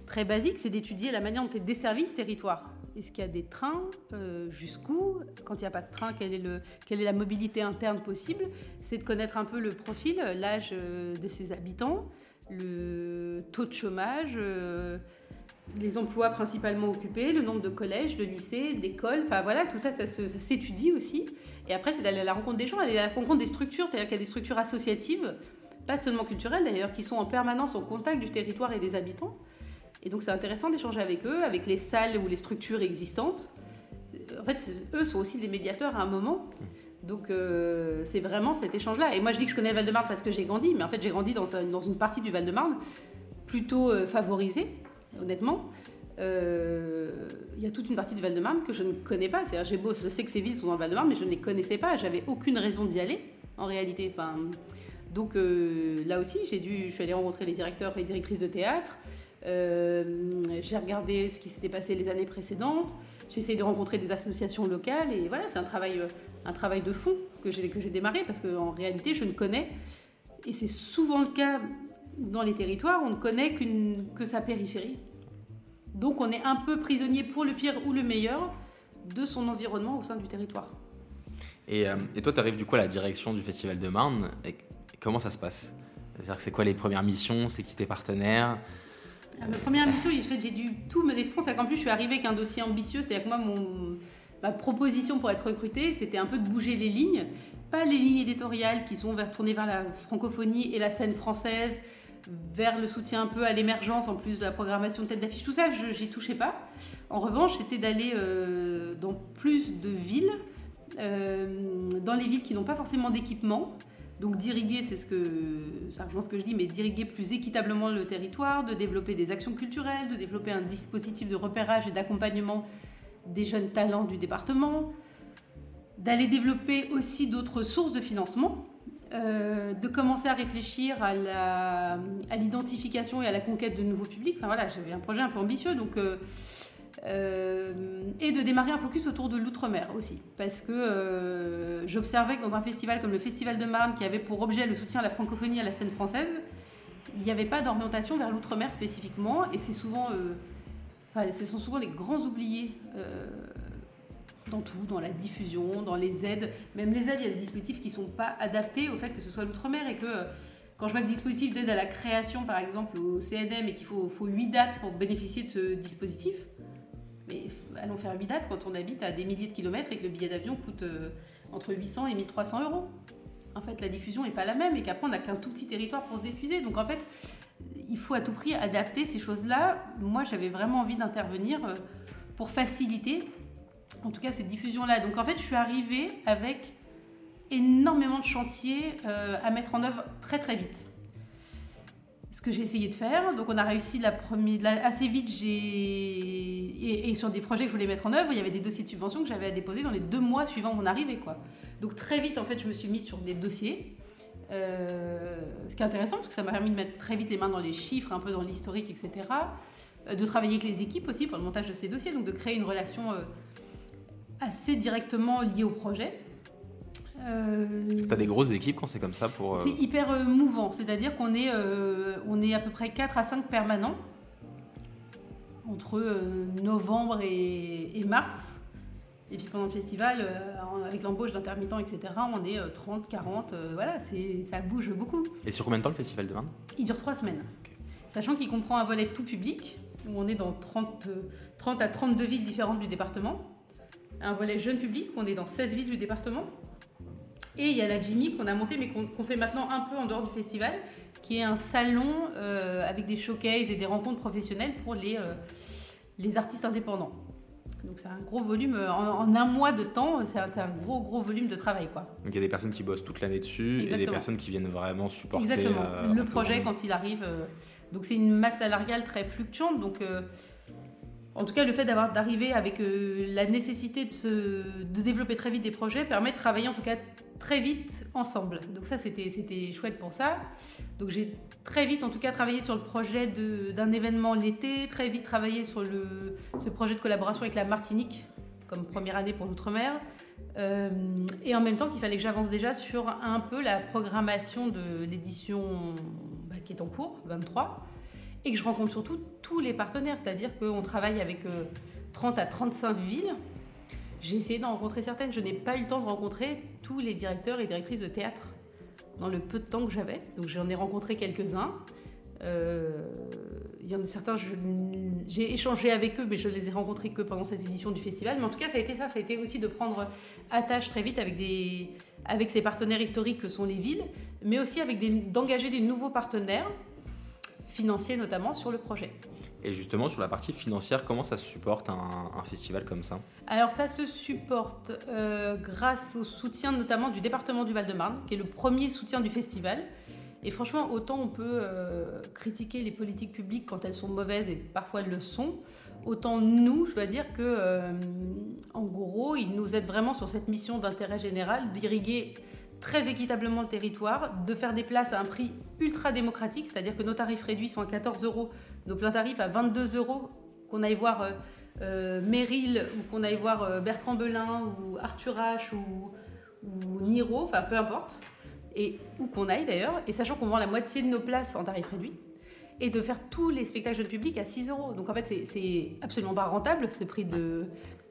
très basique, c'est d'étudier la manière dont est desservi ce territoire. Est-ce qu'il y a des trains euh, Jusqu'où? Quand il n'y a pas de train, quelle est, le, quelle est la mobilité interne possible? C'est de connaître un peu le profil, l'âge euh, de ses habitants, le taux de chômage, euh, les emplois principalement occupés, le nombre de collèges, de lycées, d'écoles. Enfin voilà, tout ça, ça, s'étudie aussi. Et après, c'est d'aller à la rencontre des gens, aller à la rencontre des structures, c'est-à-dire qu'il y a des structures associatives, pas seulement culturelles d'ailleurs, qui sont en permanence au contact du territoire et des habitants. Et donc c'est intéressant d'échanger avec eux, avec les salles ou les structures existantes. En fait, eux sont aussi des médiateurs à un moment. Donc euh, c'est vraiment cet échange-là. Et moi je dis que je connais le Val-de-Marne parce que j'ai grandi, mais en fait j'ai grandi dans, dans, une partie du Val-de-Marne plutôt euh, favorisée, honnêtement. Euh, il y a toute une partie du Val-de-Marne que je ne connais pas. C'est-à-dire, je sais que ces villes sont dans le Val-de-Marne, mais je ne les connaissais pas. J'avais aucune raison d'y aller, en réalité. Enfin, donc là aussi, j'ai dû, je suis allée rencontrer les directeurs et directrices de théâtre. Euh, j'ai regardé ce qui s'était passé les années précédentes. J'ai essayé de rencontrer des associations locales. Et voilà, c'est un travail, euh, un travail de fond que j'ai démarré parce qu'en réalité, je ne connais, et c'est souvent le cas dans les territoires, on ne connaît qu'une, que sa périphérie. Donc on est un peu prisonnier pour le pire ou le meilleur de son environnement au sein du territoire. Et, euh, et toi, tu arrives du coup à la direction du Festival de Marne. Et comment ça se passe? C'est-à-dire que c'est quoi les premières missions? C'est qui tes partenaires? Ah, ma première mission, j'ai dû tout mener de front. C'est qu'en plus, je suis arrivée avec un dossier ambitieux. C'est-à-dire que moi, mon, ma proposition pour être recrutée, c'était un peu de bouger les lignes. Pas les lignes éditoriales qui sont vers, tournées vers la francophonie et la scène française, vers le soutien un peu à l'émergence, en plus de la programmation de tête d'affiche. Tout ça, je n'y touchais pas. En revanche, c'était d'aller euh, dans plus de villes, euh, dans les villes qui n'ont pas forcément d'équipement donc d'irriguer, c'est ce que, ce que je dis, mais d'irriguer plus équitablement le territoire, de développer des actions culturelles, de développer un dispositif de repérage et d'accompagnement des jeunes talents du département, d'aller développer aussi d'autres sources de financement, euh, de commencer à réfléchir à l'identification et à la conquête de nouveaux publics. Enfin voilà, j'avais un projet un peu ambitieux, donc euh, euh, et de démarrer un focus autour de l'outre-mer aussi. Parce que j'observais que dans un festival comme le Festival de Marne, qui avait pour objet le soutien à la francophonie à la scène française, il n'y avait pas d'orientation vers l'outre-mer spécifiquement. Et c'est souvent, ce sont souvent les grands oubliés dans tout, dans la diffusion, dans les aides. Même les aides, il y a des dispositifs qui ne sont pas adaptés au fait que ce soit l'outre-mer et que quand je vois le dispositif d'aide à la création, par exemple, au CNM, et qu'il faut, faut 8 dates pour bénéficier de ce dispositif, mais allons faire 8 dates quand on habite à des milliers de kilomètres et que le billet d'avion coûte euh, entre 800 et 1300 euros. En fait, la diffusion n'est pas la même et qu'après, on n'a qu'un tout petit territoire pour se diffuser. Donc, en fait, il faut à tout prix adapter ces choses-là. Moi, j'avais vraiment envie d'intervenir euh, pour faciliter, en tout cas, cette diffusion-là. Donc, en fait, je suis arrivée avec énormément de chantiers euh, à mettre en œuvre très, très vite ce que j'ai essayé de faire. Donc on a réussi la première, assez vite. J'ai et, sur des projets que je voulais mettre en œuvre, il y avait des dossiers de subvention que j'avais à déposer dans les deux mois suivant mon arrivée. Donc très vite, en fait, je me suis mise sur des dossiers. Euh, ce qui est intéressant parce que ça m'a permis de mettre très vite les mains dans les chiffres, un peu dans l'historique, etc. Euh, de travailler avec les équipes aussi pour le montage de ces dossiers, donc de créer une relation assez directement liés au projet. Est-ce que tu as des grosses équipes quand c'est comme ça pour... C'est hyper mouvant, c'est-à-dire qu'on est, on est à peu près 4 à 5 permanents entre novembre et, mars. Et puis pendant le festival, avec l'embauche d'intermittents, etc., on est 30, 40, voilà, ça bouge beaucoup. Et sur combien de temps le festival de Marne Il dure 3 semaines. Sachant qu'il comprend un volet tout public, où on est dans 30, 30 à 32 villes différentes du département. Un volet jeune public, on est dans 16 villes du département. Et il y a la Jimmy qu'on a montée, mais qu'on fait maintenant un peu en dehors du festival, qui est un salon euh, avec des showcases et des rencontres professionnelles pour les, euh, les artistes indépendants. Donc c'est un gros volume, euh, en, un mois de temps, c'est un, gros gros volume de travail. Quoi. Donc il y a des personnes qui bossent toute l'année dessus et des personnes qui viennent vraiment supporter Exactement. le projet quand il arrive. donc c'est une masse salariale très fluctuante. Donc en tout cas, le fait d'avoir d'arriver avec la nécessité de, se, de développer très vite des projets permet de travailler en tout cas très vite ensemble. Donc ça, c'était chouette pour ça. Donc j'ai très vite, en tout cas, travaillé sur le projet d'un événement l'été, très vite travaillé sur le, ce projet de collaboration avec la Martinique, comme première année pour l'outre-mer. Euh, et en même temps qu'il fallait que j'avance déjà sur un peu la programmation de l'édition bah, qui est en cours, 23, et que je rencontre surtout tous les partenaires, c'est-à-dire qu'on travaille avec 30 euh, à 35 villes j'ai essayé d'en rencontrer certaines. Je n'ai pas eu le temps de rencontrer tous les directeurs et directrices de théâtre dans le peu de temps que j'avais. Donc j'en ai rencontré quelques-uns. Euh, il y en a certains, j'ai échangé avec eux, mais je ne les ai rencontrés que pendant cette édition du festival. Mais en tout cas, ça a été ça. Ça a été aussi de prendre attache très vite avec, des, ces partenaires historiques que sont les villes, mais aussi d'engager des nouveaux partenaires, financiers notamment, sur le projet. Et justement, sur la partie financière, comment ça se supporte un, festival comme ça? Alors ça se supporte euh, grâce au soutien notamment du département du Val-de-Marne, qui est le premier soutien du festival. Et franchement, autant on peut euh, critiquer les politiques publiques quand elles sont mauvaises, et parfois elles le sont, autant nous, je dois dire que, euh, en gros, ils nous aident vraiment sur cette mission d'intérêt général d'irriguer très équitablement le territoire, de faire des places à un prix ultra démocratique, c'est-à-dire que nos tarifs réduits sont à 14 euros nos plein tarif à 22 euros, qu'on aille voir euh, euh Meryl ou qu'on aille voir euh, Bertrand Belin ou Arthur H ou, Niro, enfin peu importe, et où qu'on aille d'ailleurs, et sachant qu'on vend la moitié de nos places en tarif réduit, et de faire tous les spectacles jeunes public à 6 euros. Donc en fait, c'est absolument pas rentable ce prix, de,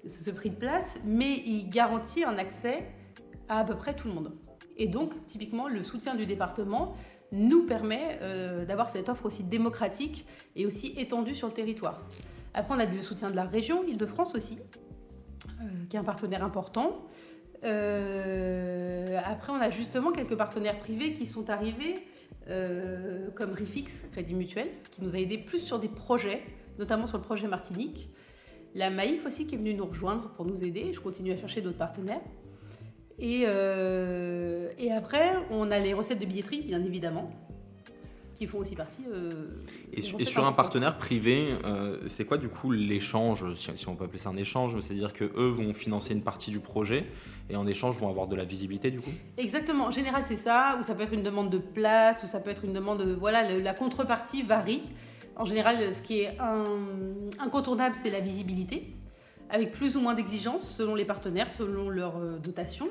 ce prix de place, mais il garantit un accès à à peu près tout le monde. Et donc, typiquement, le soutien du département nous permet euh, d'avoir cette offre aussi démocratique et aussi étendue sur le territoire. Après, on a du soutien de la région, Île-de-France aussi, euh, qui est un partenaire important. Euh, après, on a justement quelques partenaires privés qui sont arrivés, comme Rifix, Crédit Mutuel, qui nous a aidés plus sur des projets, notamment sur le projet Martinique. La Maïf aussi qui est venue nous rejoindre pour nous aider. Je continue à chercher d'autres partenaires. Et, euh, et après, on a les recettes de billetterie, bien évidemment, qui font aussi partie. Euh, et, sur un partenaire privé, euh, c'est quoi du coup l'échange, si, on peut appeler ça un échange, c'est-à-dire que eux vont financer une partie du projet et en échange vont avoir de la visibilité du coup? Exactement. En général, c'est ça, ou ça peut être une demande de place, ou ça peut être une demande de voilà, la contrepartie varie. En général, ce qui est incontournable, c'est la visibilité avec plus ou moins d'exigences selon les partenaires, selon leur euh, dotation.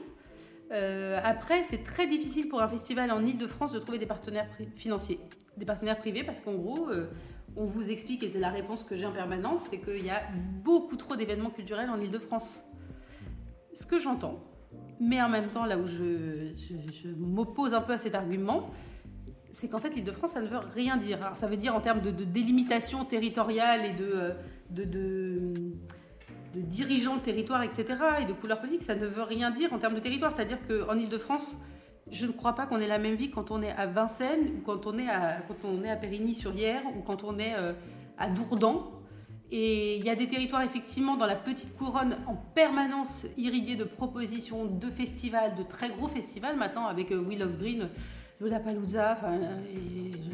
Euh, après, c'est très difficile pour un festival en Ile-de-France de trouver des partenaires financiers, des partenaires privés, parce qu'en gros, euh, on vous explique, et c'est la réponse que j'ai en permanence, c'est qu'il y a beaucoup trop d'événements culturels en Ile-de-France. Ce que j'entends, mais en même temps, là où je, m'oppose un peu à cet argument, c'est qu'en fait, l'Île-de-France, ça ne veut rien dire. ça veut dire en termes de, délimitation territoriale et de, de dirigeants de territoire, etc., et de couleurs politiques, ça ne veut rien dire en termes de territoire. C'est-à-dire qu'en Ile-de-France, je ne crois pas qu'on ait la même vie quand on est à Vincennes, ou quand on est à, à Périgny-sur-Yerre, ou quand on est euh, à Dourdan. Et il y a des territoires, effectivement, dans la petite couronne, en permanence irrigués de propositions de festivals, de très gros festivals, maintenant, avec euh, Will of Green, Lollapalooza, enfin,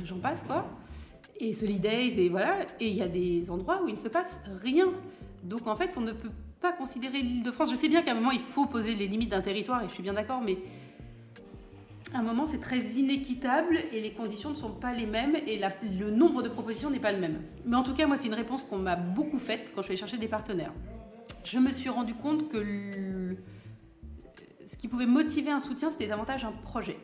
j'en passe, quoi. Et Solidays, et voilà. Et il y a des endroits où il ne se passe rien. Donc en fait, on ne peut pas considérer l'île de France. Je sais bien qu'à un moment, il faut poser les limites d'un territoire, et je suis bien d'accord, mais à un moment, c'est très inéquitable et les conditions ne sont pas les mêmes et le nombre de propositions n'est pas le même. Mais en tout cas, moi, c'est une réponse qu'on m'a beaucoup faite quand je vais chercher des partenaires. je me suis rendu compte que ce qui pouvait motiver un soutien, c'était davantage un projet.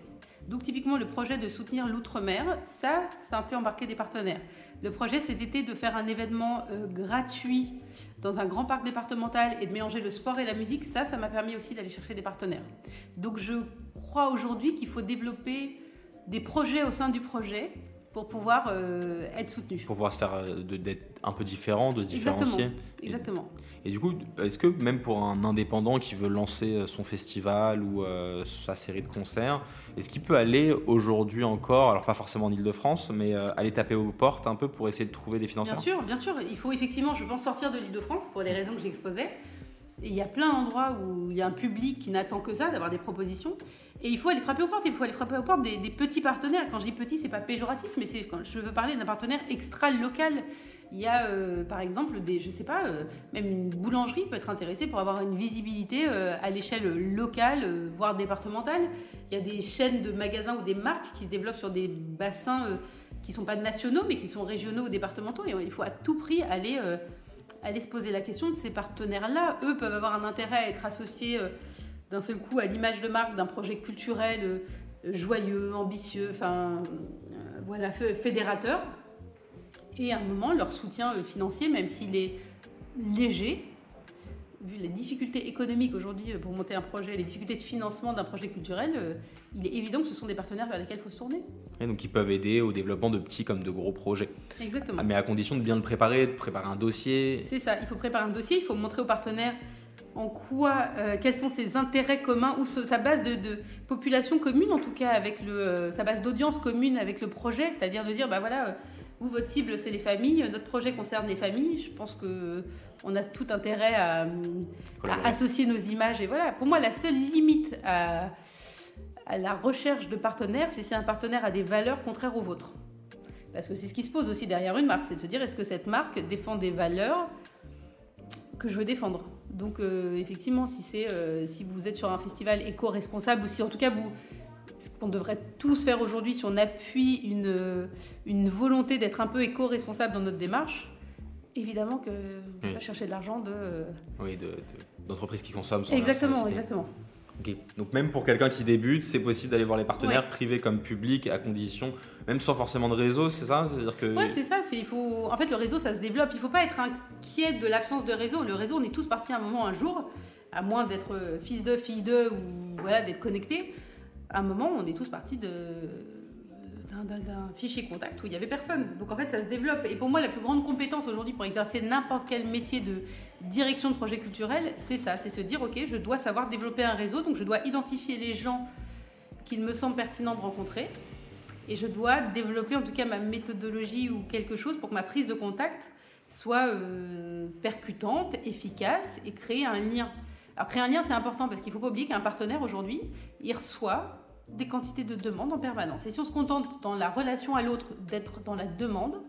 Donc typiquement le projet de soutenir l'outre-mer, ça, ça a un peu embarqué des partenaires. Le projet cet été de faire un événement euh, gratuit dans un grand parc départemental et de mélanger le sport et la musique, ça, ça m'a permis aussi d'aller chercher des partenaires. Donc je crois aujourd'hui qu'il faut développer des projets au sein du projet pour pouvoir euh, être soutenu. Pour pouvoir se faire euh, d'être un peu différent, de se différencier. Exactement. Et du coup, est-ce que même pour un indépendant qui veut lancer euh, son festival ou euh, sa série de concerts, est-ce qu'il peut aller aujourd'hui encore, alors pas forcément en Ile-de-France, mais aller taper aux portes un peu pour essayer de trouver des financeurs Bien sûr, bien sûr. Il faut effectivement, je pense, sortir de l'île de France pour les raisons que j'exposais. Il y a plein d'endroits où il y a un public qui n'attend que ça, d'avoir des propositions. Et il faut aller frapper aux portes. Il faut aller frapper aux portes des, petits partenaires. Quand je dis petit, c'est pas péjoratif, mais c'est quand je veux parler d'un partenaire extra-local. Il y a, euh, par exemple, des, je sais pas, euh, même une boulangerie peut être intéressée pour avoir une visibilité euh, à l'échelle locale, voire départementale. Il y a des chaînes de magasins ou des marques qui se développent sur des bassins qui sont pas nationaux, mais qui sont régionaux ou départementaux. Et il faut à tout prix aller, aller se poser la question de ces partenaires-là. Eux peuvent avoir un intérêt à être associés euh, d'un seul coup à l'image de marque d'un projet culturel euh, joyeux, ambitieux, enfin euh, voilà, fédérateur. Et à un moment, leur soutien financier, même s'il est léger, vu les difficultés économiques aujourd'hui euh, pour monter un projet, les difficultés de financement d'un projet culturel, euh, il est évident que ce sont des partenaires vers lesquels il faut se tourner. Et donc ils peuvent aider au développement de petits comme de gros projets. Exactement. Ah, mais à condition de bien le préparer, de préparer un dossier. C'est ça, il faut préparer un dossier, il faut montrer aux partenaires en quoi, euh, quels sont ses intérêts communs ou ce- sa base de, de population commune en tout cas avec le, euh, sa base d'audience commune avec le projet, c'est-à-dire de dire bah voilà, vous votre cible c'est les familles, notre projet concerne les familles. Je pense que on a tout intérêt à, associer nos images et voilà. Pour moi la seule limite à, à la recherche de partenaires, c'est si un partenaire a des valeurs contraires aux vôtres. Parce que c'est ce qui se pose aussi derrière une marque, c'est de se dire est-ce que cette marque défend des valeurs que je veux défendre? Donc euh, effectivement, si c'est euh, si vous êtes sur un festival éco-responsable ou si en tout cas vous ce qu'on devrait tous faire aujourd'hui, si on appuie une, une volonté d'être un peu éco-responsable dans notre démarche, évidemment que on Oui. va chercher de l'argent de Oui, de- de- d'entreprises qui consomment. sans exactement, exactement. Donc même pour quelqu'un qui débute, c'est possible d'aller voir les partenaires privés comme publics à condition, même sans forcément de réseau, c'est ça? C'est-à-dire que Ouais, c'est ça. Il faut. En fait, le réseau, ça se développe. Il faut pas être inquiet de l'absence de réseau. Le réseau, on est tous partis à un moment, un jour, à moins d'être euh, fils de, fille de, ou voilà, d'être connecté. À un moment, on est tous partis d'un- fichier contact où il y avait personne. Donc en fait, ça se développe. Et pour moi, la plus grande compétence aujourd'hui pour exercer n'importe quel métier de direction de projet culturel, c'est ça. C'est se dire, ok, je dois savoir développer un réseau. Donc je dois identifier les gens qu'il me semble pertinent de rencontrer. Et je dois développer en tout cas ma méthodologie ou quelque chose pour que ma prise de contact soit euh, percutante, efficace et créer un lien. Alors créer un lien, c'est important parce qu'il ne faut pas oublier qu'un partenaire aujourd'hui, il reçoit des quantités de demandes en permanence. Et si on se contente dans la relation à l'autre d'être dans la demande,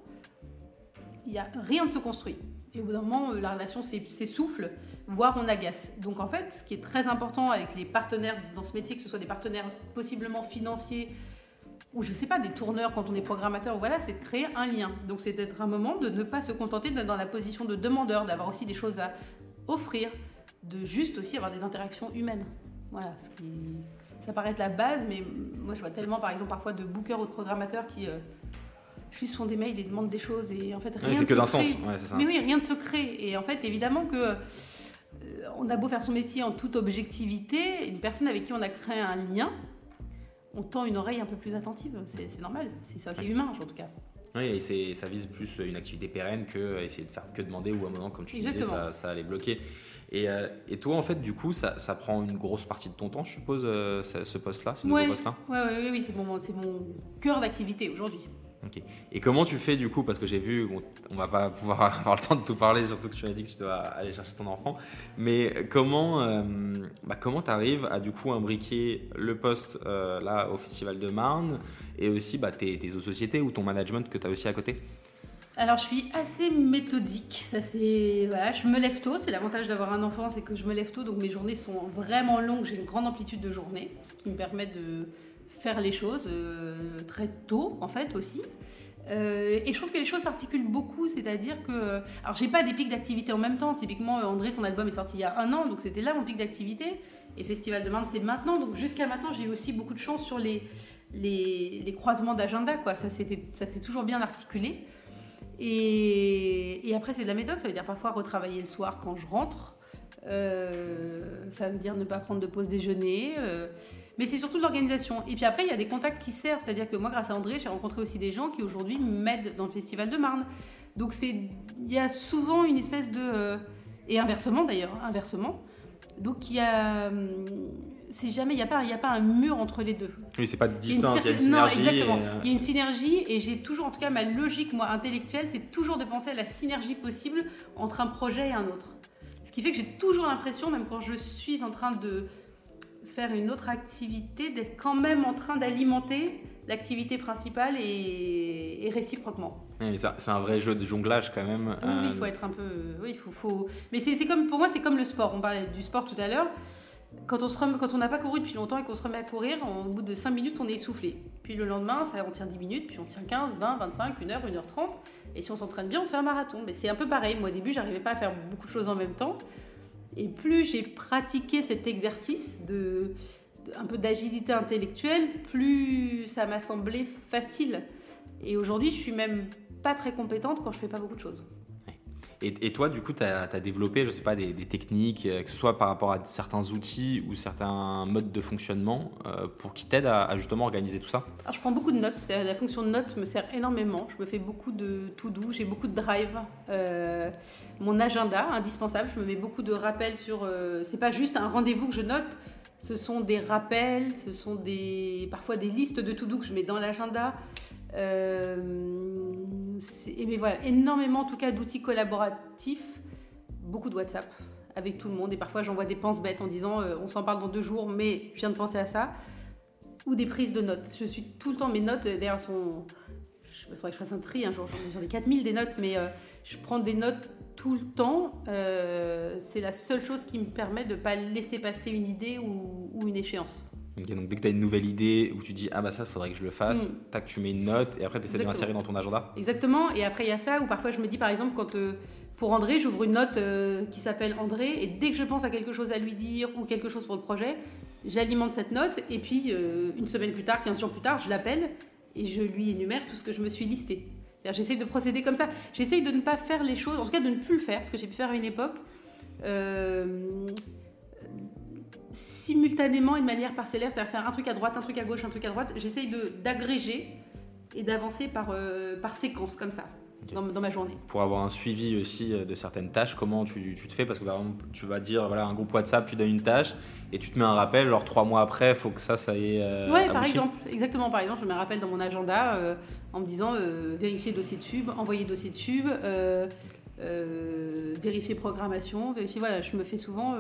il a rien ne se construit. Et au bout d'un moment, euh, la relation s'ess- s'essouffle, voire on agace. Donc en fait, ce qui est très important avec les partenaires dans ce métier, que ce soit des partenaires possiblement financiers ou je sais pas, des tourneurs quand on est programmateur, voilà, c'est de créer un lien. Donc c'est d'être un moment de ne pas se contenter d'être dans la position de demandeur, d'avoir aussi des choses à offrir, de juste aussi avoir des interactions humaines. Voilà, ce qui, ça paraît être la base, mais moi je vois tellement par exemple parfois de bookers ou de programmateurs qui euh, juste font des mails et demandent des choses et en fait rien Ouais, c'est que d'un sens. Ouais, ça. Mais oui, rien ne se crée. Et en fait, évidemment que euh, on a beau faire son métier en toute objectivité, une personne avec qui on a créé un lien, on tend une oreille un peu plus attentive. C'est normal. C'est c'est humain en tout cas. Oui, et c'est- ça vise plus une activité pérenne que essayer de faire que demander ou à un moment, comme tu disais, ça allait bloquer. Et, euh, et toi, en fait, du coup, ça, ça prend une grosse partie de ton temps, je suppose, euh, ce, poste-là, ce Ouais. nouveau poste-là? Ouais, ouais, ouais, oui, c'est mon, cœur d'activité aujourd'hui. Ok. Et comment tu fais du coup Parce que j'ai vu, bon, on va pas pouvoir avoir le temps de tout parler, surtout que tu as dit que tu dois aller chercher ton enfant. Mais comment, euh, bah, comment tu arrives à du coup imbriquer le poste euh, là au Festival de Marne et aussi bah, tes, tes autres sociétés ou ton management que tu as aussi à côté? Alors, je suis assez méthodique. C'est je me lève tôt. C'est l'avantage d'avoir un enfant, c'est que je me lève tôt, donc mes journées sont vraiment longues. J'ai une grande amplitude de journée, ce qui me permet de faire les choses euh, très tôt, en fait aussi. Euh, et je trouve que les choses s'articulent beaucoup, c'est-à-dire que. Alors, j'ai pas des pics d'activité en même temps. Typiquement, André, son album est sorti il y a un an, donc c'était là mon pic d'activité. Et le Festival de Marne, c'est maintenant. Donc, jusqu'à maintenant, j'ai eu aussi beaucoup de chance sur les croisements d'agenda, quoi. Ça s'est toujours bien articulé. Et, après, c'est de la méthode. Ça veut dire parfois retravailler le soir quand je rentre. Euh, ça veut dire ne pas prendre de pause déjeuner. Euh, mais c'est surtout de l'organisation. Et puis après, il y a des contacts qui servent. C'est-à-dire que moi, grâce à André, j'ai rencontré aussi des gens qui aujourd'hui m'aident dans le Festival de Marne. Donc il y a souvent une espèce de... Euh, et inversement d'ailleurs, inversement. Donc il y a... C'est jamais, il n'y a, pas, a pas un mur entre les deux. Oui, c'est pas de distance, il y a une, synergie. Non, exactement. Il y a une synergie et j'ai toujours, en tout cas, ma logique, moi, intellectuelle, c'est toujours de penser à la synergie possible entre un projet et un autre. Ce qui fait que j'ai toujours l'impression, même quand je suis en train de faire une autre activité, d'être quand même en train d'alimenter l'activité principale et, récipiproquement. c'est un vrai jeu de jonglage quand même. Oui, il faut euh, être un peu. Oui, faut, faut... Mais c'est comme pour moi, c'est comme le sport. On parlait du sport tout à l'heure. Quand on on n'a pas couru depuis longtemps et qu'on se remet à courir, au bout de 5 minutes, on est essoufflé. Puis le lendemain, ça, on tient 10 minutes, puis on tient 15, 20, 25, 1 heure, 1 heure 30. Et si on s'entraîne bien, on fait un marathon. Mais c'est un peu pareil. Moi, au début, j'arrivais pas à faire beaucoup de choses en même temps. Et plus j'ai pratiqué cet exercice de, un peu d'agilité intellectuelle, plus ça m'a semblé facile. Et aujourd'hui, je suis même pas très compétente quand je fais pas beaucoup de choses. Et, toi, du coup, tu as, développé, je sais pas, des, techniques, euh, que ce soit par rapport à certains outils ou certains modes de fonctionnement, euh, pour qui t'aident à, justement organiser tout ça? Alors, je prends beaucoup de notes. La fonction de notes me sert énormément. Je me fais beaucoup de tout doux, j'ai beaucoup de drive. Euh, mon agenda, indispensable, je me mets beaucoup de rappels sur. c'est pas juste un rendez-vous que je note. Ce sont des rappels, ce sont des, parfois des listes de tout doux que je mets dans l'agenda. Euh, mais voilà, énormément en tout cas d'outils collaboratifs, beaucoup de WhatsApp avec tout le monde et parfois j'envoie des penses bêtes en disant euh, on s'en parle dans deux jours mais je viens de penser à ça ou des prises de notes. Je suis tout le temps, mes notes d'ailleurs sont... Il faudrait que je fasse un tri un jour, j'en ai 4000 des notes mais euh, je prends des notes tout le temps. c'est la seule chose qui me permet de ne pas laisser passer une idée ou une échéance donc dès que tu as une nouvelle idée où tu dis ah bah ça faudrait que je le fasse, mm. tac tu mets une note et après tu essaies de l'insérer dans ton agenda. Exactement et après il y a ça où parfois je me dis par exemple quand euh, pour André j'ouvre une note euh, qui s'appelle André et dès que je pense à quelque chose à lui dire ou quelque chose pour le projet, j'alimente cette note et puis euh, une semaine plus tard, 15 jours plus tard, je l'appelle et je lui énumère tout ce que je me suis listé. J'essaye de procéder comme ça. J'essaye de ne pas faire les choses, en tout cas de ne plus le faire, ce que j'ai pu faire à une époque simultanément et de manière parcellaire, c'est-à-dire faire un truc à droite, un truc à gauche, un truc à droite. J'essaye d'agréger et d'avancer par, euh, par séquence comme ça. Dans, ma journée. Pour avoir un suivi aussi euh, de certaines tâches, comment tu, tu te fais? Parce que par exemple, tu vas dire, voilà, un groupe WhatsApp, tu donnes une tâche et tu te mets un rappel, genre trois mois après, il faut que ça, ça y est. Euh, ouais, par exemple, exactement. Par exemple, je mets un rappel dans mon agenda en me disant vérifier dossier de sub, envoyer dossier de sub, vérifier programmation, vérifier. Voilà, je me fais souvent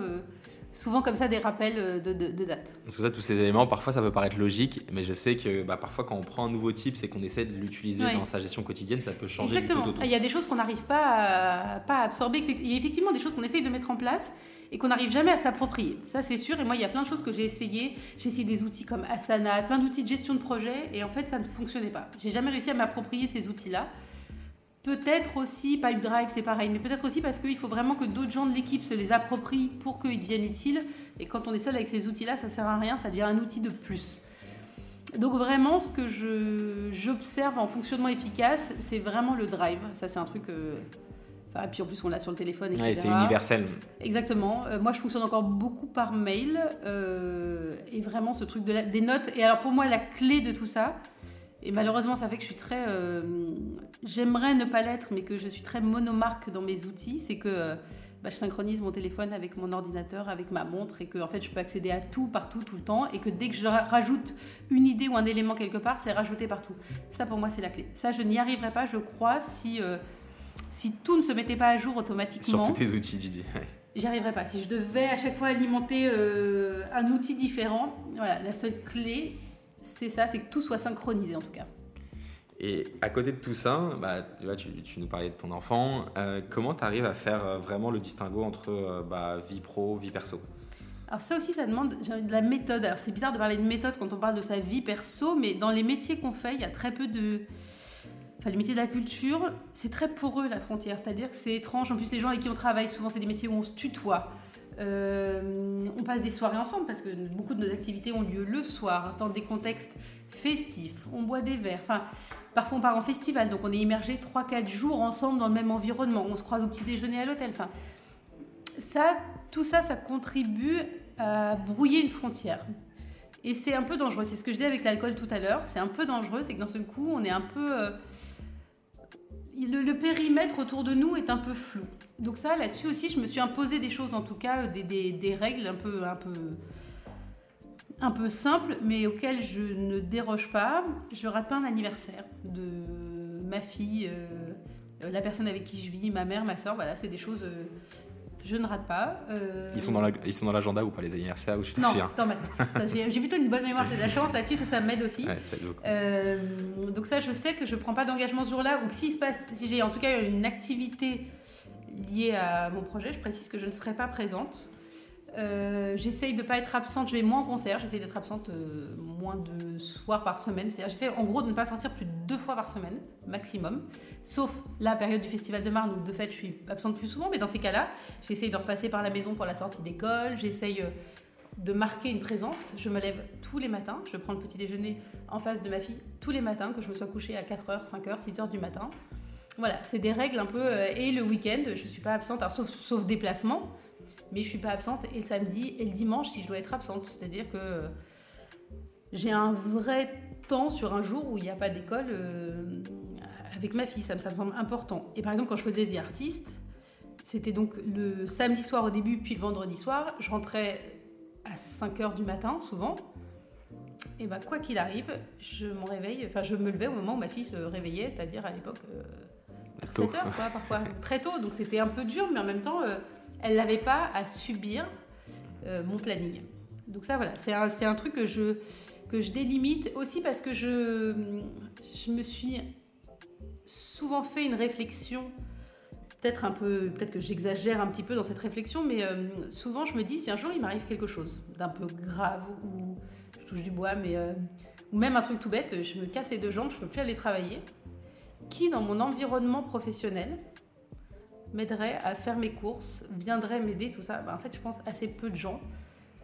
souvent comme ça des rappels euh, de, de, date. Parce que ça, tous ces éléments, parfois ça peut paraître logique, mais je sais que bah, parfois quand on prend un nouveau type, c'est qu'on essaie de l'utiliser dans sa gestion quotidienne, ça peut changer Exactement. Il y a des choses qu'on n'arrive pas à, pas à absorber. Il y a effectivement des choses qu'on essaye de mettre en place et qu'on n'arrive jamais à s'approprier. Ça, c'est sûr. Et moi, il y a plein de choses que j'ai essayé. J'ai essayé des outils comme Asana, plein d'outils de gestion de projet, et en fait, ça ne fonctionnait pas. J'ai jamais réussi à m'approprier ces outils-là. Peut-être aussi, Pipedrive, c'est pareil, mais peut-être aussi parce qu'il faut vraiment que d'autres gens de l'équipe se les approprient pour qu'ils deviennent utiles. Et quand on est seul avec ces outils-là, ça sert à rien, ça devient un outil de plus. Donc vraiment, ce que j'observe en fonctionnement efficace, c'est vraiment le drive. Ça, c'est un truc... Euh, et puis en plus, on l'a sur le téléphone, etc. Ouais, c'est universel. Exactement. Euh, moi, je fonctionne encore beaucoup par mail. Euh, et vraiment, ce truc de des notes. Et alors, pour moi, la clé de tout ça, et malheureusement, ça fait que je suis très. Euh, j'aimerais ne pas l'être, mais que je suis très monomarque dans mes outils. C'est que euh, bah, je synchronise mon téléphone avec mon ordinateur, avec ma montre, et que en fait, je peux accéder à tout, partout, tout le temps. Et que dès que je rajoute une idée ou un élément quelque part, c'est rajouté partout. Ça, pour moi, c'est la clé. Ça, je n'y arriverais pas, je crois, si, euh, si tout ne se mettait pas à jour automatiquement. Sur tous tes outils, dis. J'y arriverais pas. Si je devais à chaque fois alimenter un outil différent, voilà, la seule clé, c'est ça, c'est que tout soit synchronisé en tout cas. Et à côté de tout ça, bah, tu, tu, nous parlais de ton enfant. Euh, comment tu arrives à faire euh, vraiment le distinguo entre euh, bah, vie pro, vie perso? Alors ça aussi, ça demande de la méthode. Alors c'est bizarre de parler de méthode quand on parle de sa vie perso, mais dans les métiers qu'on fait, il y a très peu de... Enfin, le métier de la culture, c'est très poreux la frontière, c'est-à-dire que c'est étrange. En plus, les gens avec qui on travaille, souvent, c'est des métiers où on se tutoie. Euh, on passe des soirées ensemble parce que beaucoup de nos activités ont lieu le soir, dans des contextes festifs. On boit des verres. Enfin, parfois on part en festival, donc on est immergé 3-4 jours ensemble dans le même environnement. On se croise au petit déjeuner à l'hôtel. Enfin, ça, tout ça, ça contribue à brouiller une frontière. Et c'est un peu dangereux. C'est ce que je disais avec l'alcool tout à l'heure. C'est un peu dangereux, c'est que d'un seul coup, on est un peu. Euh, le, périmètre autour de nous est un peu flou. Donc ça, là-dessus aussi, je me suis imposé des choses, en tout cas, des, des, des, règles un peu, un peu, un peu simples, mais auxquelles je ne déroge pas. Je rate pas un anniversaire de ma fille, euh, la personne avec qui je vis, ma mère, ma soeur. Voilà, c'est des choses. Euh, je ne rate pas. Euh... Ils sont dans la, ils sont dans l'agenda ou pas les anniversaires ou je Non, c'est dans ma tête. J'ai plutôt une bonne mémoire, j'ai de la chance là-dessus, ça, ça m'aide aussi. Ouais, euh, donc ça, je sais que je prends pas d'engagement ce jour-là ou que s'il se passe, si j'ai en tout cas une activité liée à mon projet. Je précise que je ne serai pas présente. Euh, j'essaye de ne pas être absente, je vais moins en concert, j'essaye d'être absente euh, moins de soirs par semaine. C'est-à-dire j'essaie en gros de ne pas sortir plus de deux fois par semaine, maximum. Sauf la période du Festival de Marne où de fait je suis absente plus souvent, mais dans ces cas-là, j'essaye de repasser par la maison pour la sortie d'école, j'essaye euh, de marquer une présence. Je me lève tous les matins, je prends le petit déjeuner en face de ma fille tous les matins, que je me sois couchée à 4h, 5h, 6h du matin. Voilà, c'est des règles un peu. Euh, et le week-end, je ne suis pas absente, sauf, déplacement, mais je ne suis pas absente et le samedi et le dimanche si je dois être absente. C'est-à-dire que j'ai un vrai temps sur un jour où il n'y a pas d'école euh, avec ma fille, ça me, semble important. Et par exemple, quand je faisais The Artist, c'était donc le samedi soir au début, puis le vendredi soir, je rentrais à 5 h du matin, souvent. Et ben quoi qu'il arrive, je m'en réveille, enfin je me levais au moment où ma fille se réveillait, c'est-à-dire à, l'époque euh, 7 heures, quoi, parfois très tôt. Donc c'était un peu dur, mais en même temps, euh, elle n'avait pas à subir euh, mon planning. Donc ça, voilà, c'est un, un, truc que je, que je délimite aussi parce que je, je me suis souvent fait une réflexion, peut-être un peu, peut-être que j'exagère un petit peu dans cette réflexion, mais euh, souvent je me dis si un jour il m'arrive quelque chose d'un peu grave ou je touche du bois, mais ou même un truc tout bête, je me casse les deux jambes, je peux plus aller travailler qui dans mon environnement professionnel m'aiderait à faire mes courses, viendrait m'aider, tout ça bah, En fait, je pense assez peu de gens,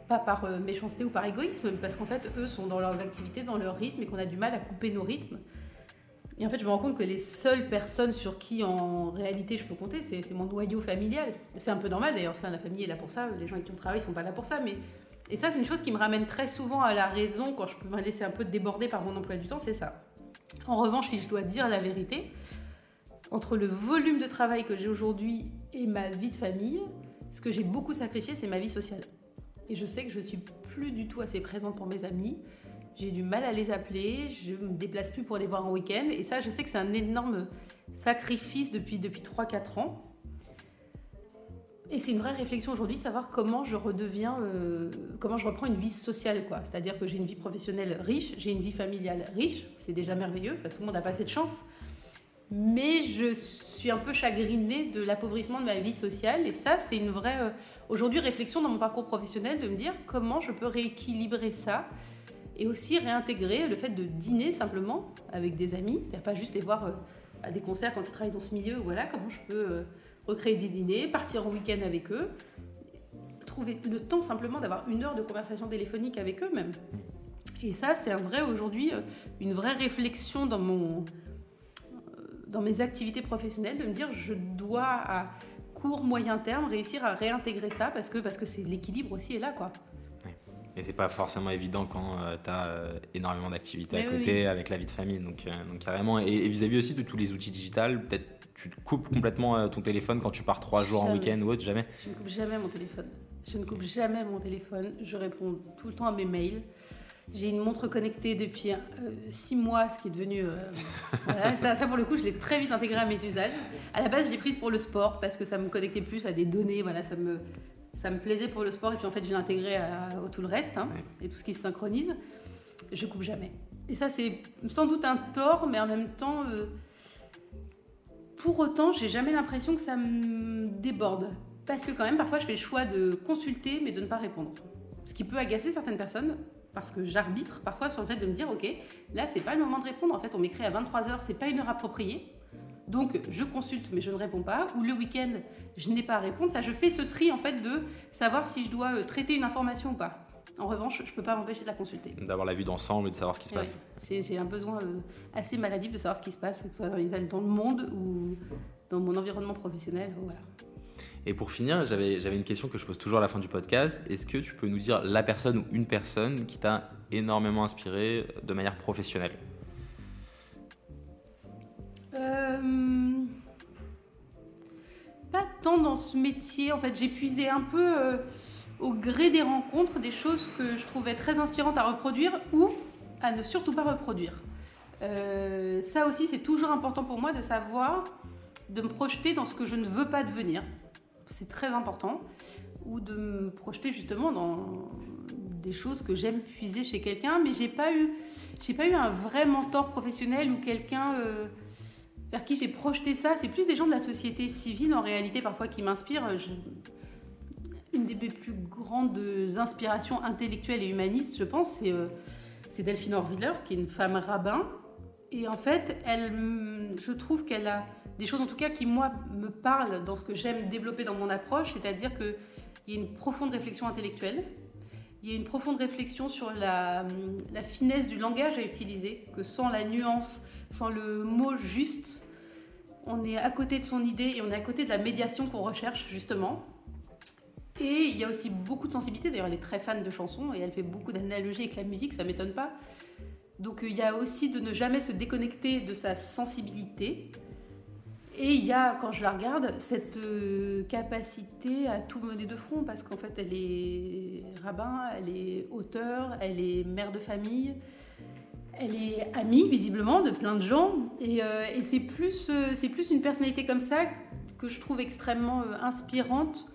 pas par euh, méchanceté ou par égoïsme, parce qu'en fait, eux sont dans leurs activités, dans leur rythme, et qu'on a du mal à couper nos rythmes. Et en fait, je me rends compte que les seules personnes sur qui, en réalité, je peux compter, c'est mon noyau familial. C'est un peu normal, d'ailleurs, la famille est là pour ça, les gens avec qui on travaille ne sont pas là pour ça, mais... Et ça, c'est une chose qui me ramène très souvent à la raison, quand je peux me laisser un peu déborder par mon emploi du temps, c'est ça. En revanche, si je dois dire la vérité, entre le volume de travail que j'ai aujourd'hui et ma vie de famille, ce que j'ai beaucoup sacrifié, c'est ma vie sociale. Et je sais que je suis plus du tout assez présente pour mes amis. J'ai du mal à les appeler, je me déplace plus pour les voir en week-end. Et ça, je sais que c'est un énorme sacrifice depuis, depuis 3-4 ans. Et c'est une vraie réflexion aujourd'hui, savoir comment je redeviens, euh, comment je reprends une vie sociale, quoi. C'est-à-dire que j'ai une vie professionnelle riche, j'ai une vie familiale riche, c'est déjà merveilleux, tout le monde n'a pas cette chance. Mais je suis un peu chagrinée de l'appauvrissement de ma vie sociale, et ça, c'est une vraie, euh, aujourd'hui, réflexion dans mon parcours professionnel de me dire comment je peux rééquilibrer ça et aussi réintégrer le fait de dîner simplement avec des amis, c'est-à-dire pas juste les voir euh, à des concerts quand ils travaillent dans ce milieu, voilà, comment je peux recréer des dîners, partir en week-end avec eux, trouver le temps simplement d'avoir une heure de conversation téléphonique avec eux même. Et ça, c'est un vrai aujourd'hui, euh, une vraie réflexion dans mon, euh, dans mes activités professionnelles, de me dire je dois à court moyen terme réussir à réintégrer ça parce que parce que c'est l'équilibre aussi est là quoi. Et c'est pas forcément évident quand euh, tu as énormément d'activités à côté avec la vie de famille. Donc, donc carrément. Et vis-à-vis aussi de tous les outils digitaux, peut-être tu te coupes complètement euh, ton téléphone quand tu pars trois jours en week-end ou autre Jamais Je ne coupe jamais mon téléphone. Je ne coupe jamais mon téléphone. Je réponds tout le temps à mes mails. J'ai une montre connectée depuis euh, six mois, ce qui est devenu. Euh, voilà, ça, pour le coup, je l'ai très vite intégré à mes usages. À la base, je l'ai prise pour le sport parce que ça me connectait plus à des données. Voilà, ça me, ça me plaisait pour le sport. Et puis en fait, je l'ai intégré à, tout le reste hein, et tout ce qui se synchronise. Je coupe jamais. Et ça, c'est sans doute un tort, mais en même temps. Pour autant, j'ai jamais l'impression que ça me déborde. Parce que quand même, parfois, je fais le choix de consulter, mais de ne pas répondre. Ce qui peut agacer certaines personnes. parce que j'arbitre parfois sur le fait de me dire, ok, là c'est pas le moment de répondre, en fait on m'écrit à 23h, c'est pas une heure appropriée. Donc je consulte mais je ne réponds pas, ou le week-end je n'ai pas à répondre. Ça, je fais ce tri en fait de savoir si je dois euh, traiter une information ou pas. En revanche, je ne peux pas m'empêcher de la consulter. D'avoir la vue d'ensemble et de savoir ce qui se passe. J'ai un besoin euh, assez maladif de savoir ce qui se passe, que ce soit dans le monde ou dans mon environnement professionnel. Voilà. Et pour finir, j'avais une question que je pose toujours à la fin du podcast. Est-ce que tu peux nous dire la personne ou une personne qui t'a énormément inspiré de manière professionnelle? Euh, Pas tant dans ce métier. En fait, j'ai puisé un peu euh, au gré des rencontres des choses que je trouvais très inspirantes à reproduire ou à ne surtout pas reproduire. Euh, ça aussi, c'est toujours important pour moi de savoir, de me projeter dans ce que je ne veux pas devenir c'est très important, ou de me projeter justement dans des choses que j'aime puiser chez quelqu'un, mais j'ai pas eu, j'ai pas eu un vrai mentor professionnel ou quelqu'un euh, vers qui j'ai projeté ça. C'est plus des gens de la société civile en réalité parfois qui m'inspirent. Une des plus grandes inspirations intellectuelles et humanistes, je pense, c'est euh, Delphine Orviller, qui est une femme rabbin. Et en fait, elle, je trouve qu'elle a des choses en tout cas qui, moi, me parlent dans ce que j'aime développer dans mon approche, c'est-à-dire qu'il y a une profonde réflexion intellectuelle, il y a une profonde réflexion sur la, la, finesse du langage à utiliser, que sans la nuance, sans le mot juste, on est à côté de son idée et on est à côté de la médiation qu'on recherche justement. Et il y a aussi beaucoup de sensibilité, d'ailleurs elle est très fan de chansons et elle fait beaucoup d'analogies avec la musique, ça m'étonne pas. Donc il y a aussi de ne jamais se déconnecter de sa sensibilité, et il y a, quand je la regarde, cette euh, capacité à tout mener de front, parce qu'en fait, elle est rabbin, elle est auteur, elle est mère de famille, elle est amie, visiblement, de plein de gens. Et, euh, c'est plus, euh, plus une personnalité comme ça que je trouve extrêmement inspirante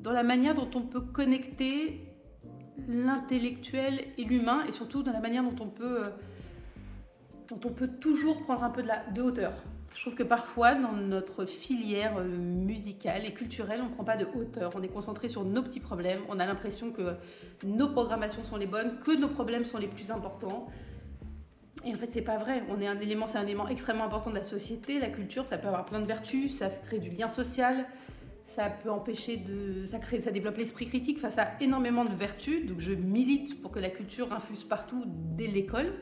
dans la manière dont on peut connecter l'intellectuel et l'humain, et surtout dans la manière dont on peut, dont on peut toujours prendre un peu de, de hauteur. Je trouve que parfois, dans notre filière euh, musicale et culturelle, on ne prend pas de hauteur. On est concentré sur nos petits problèmes. On a l'impression que nos programmations sont les bonnes, que nos problèmes sont les plus importants. Et en fait, c'est pas vrai. On est un élément, c'est un élément extrêmement important de la société. La culture, ça peut avoir plein de vertus. Ça crée du lien social. Ça peut empêcher de, ça crée, ça développe l'esprit critique. Ça a énormément de vertus. Donc, je milite pour que la culture infuse partout dès l'école.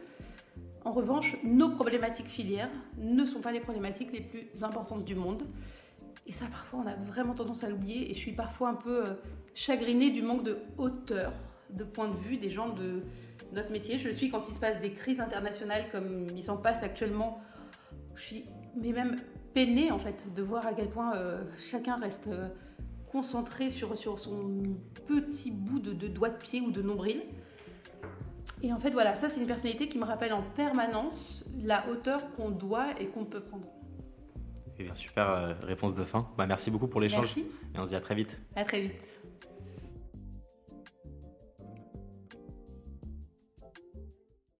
En revanche, nos problématiques filières ne sont pas les problématiques les plus importantes du monde. Et ça, parfois, on a vraiment tendance à l'oublier. Et je suis parfois un peu euh, chagrinée du manque de hauteur, de point de vue des gens de notre métier. Je le suis quand il se passe des crises internationales comme il s'en passe actuellement. Je suis mais même peinée, en fait, de voir à quel point euh, chacun reste euh, concentré sur, sur son petit bout de, de doigt de pied ou de nombril. Et en fait, voilà, ça, c'est une personnalité qui me rappelle en permanence la hauteur qu'on doit et qu'on peut prendre. Eh bien, super euh, réponse de fin. Bah, merci beaucoup pour l'échange. Merci. Et on se dit à très vite. À très vite.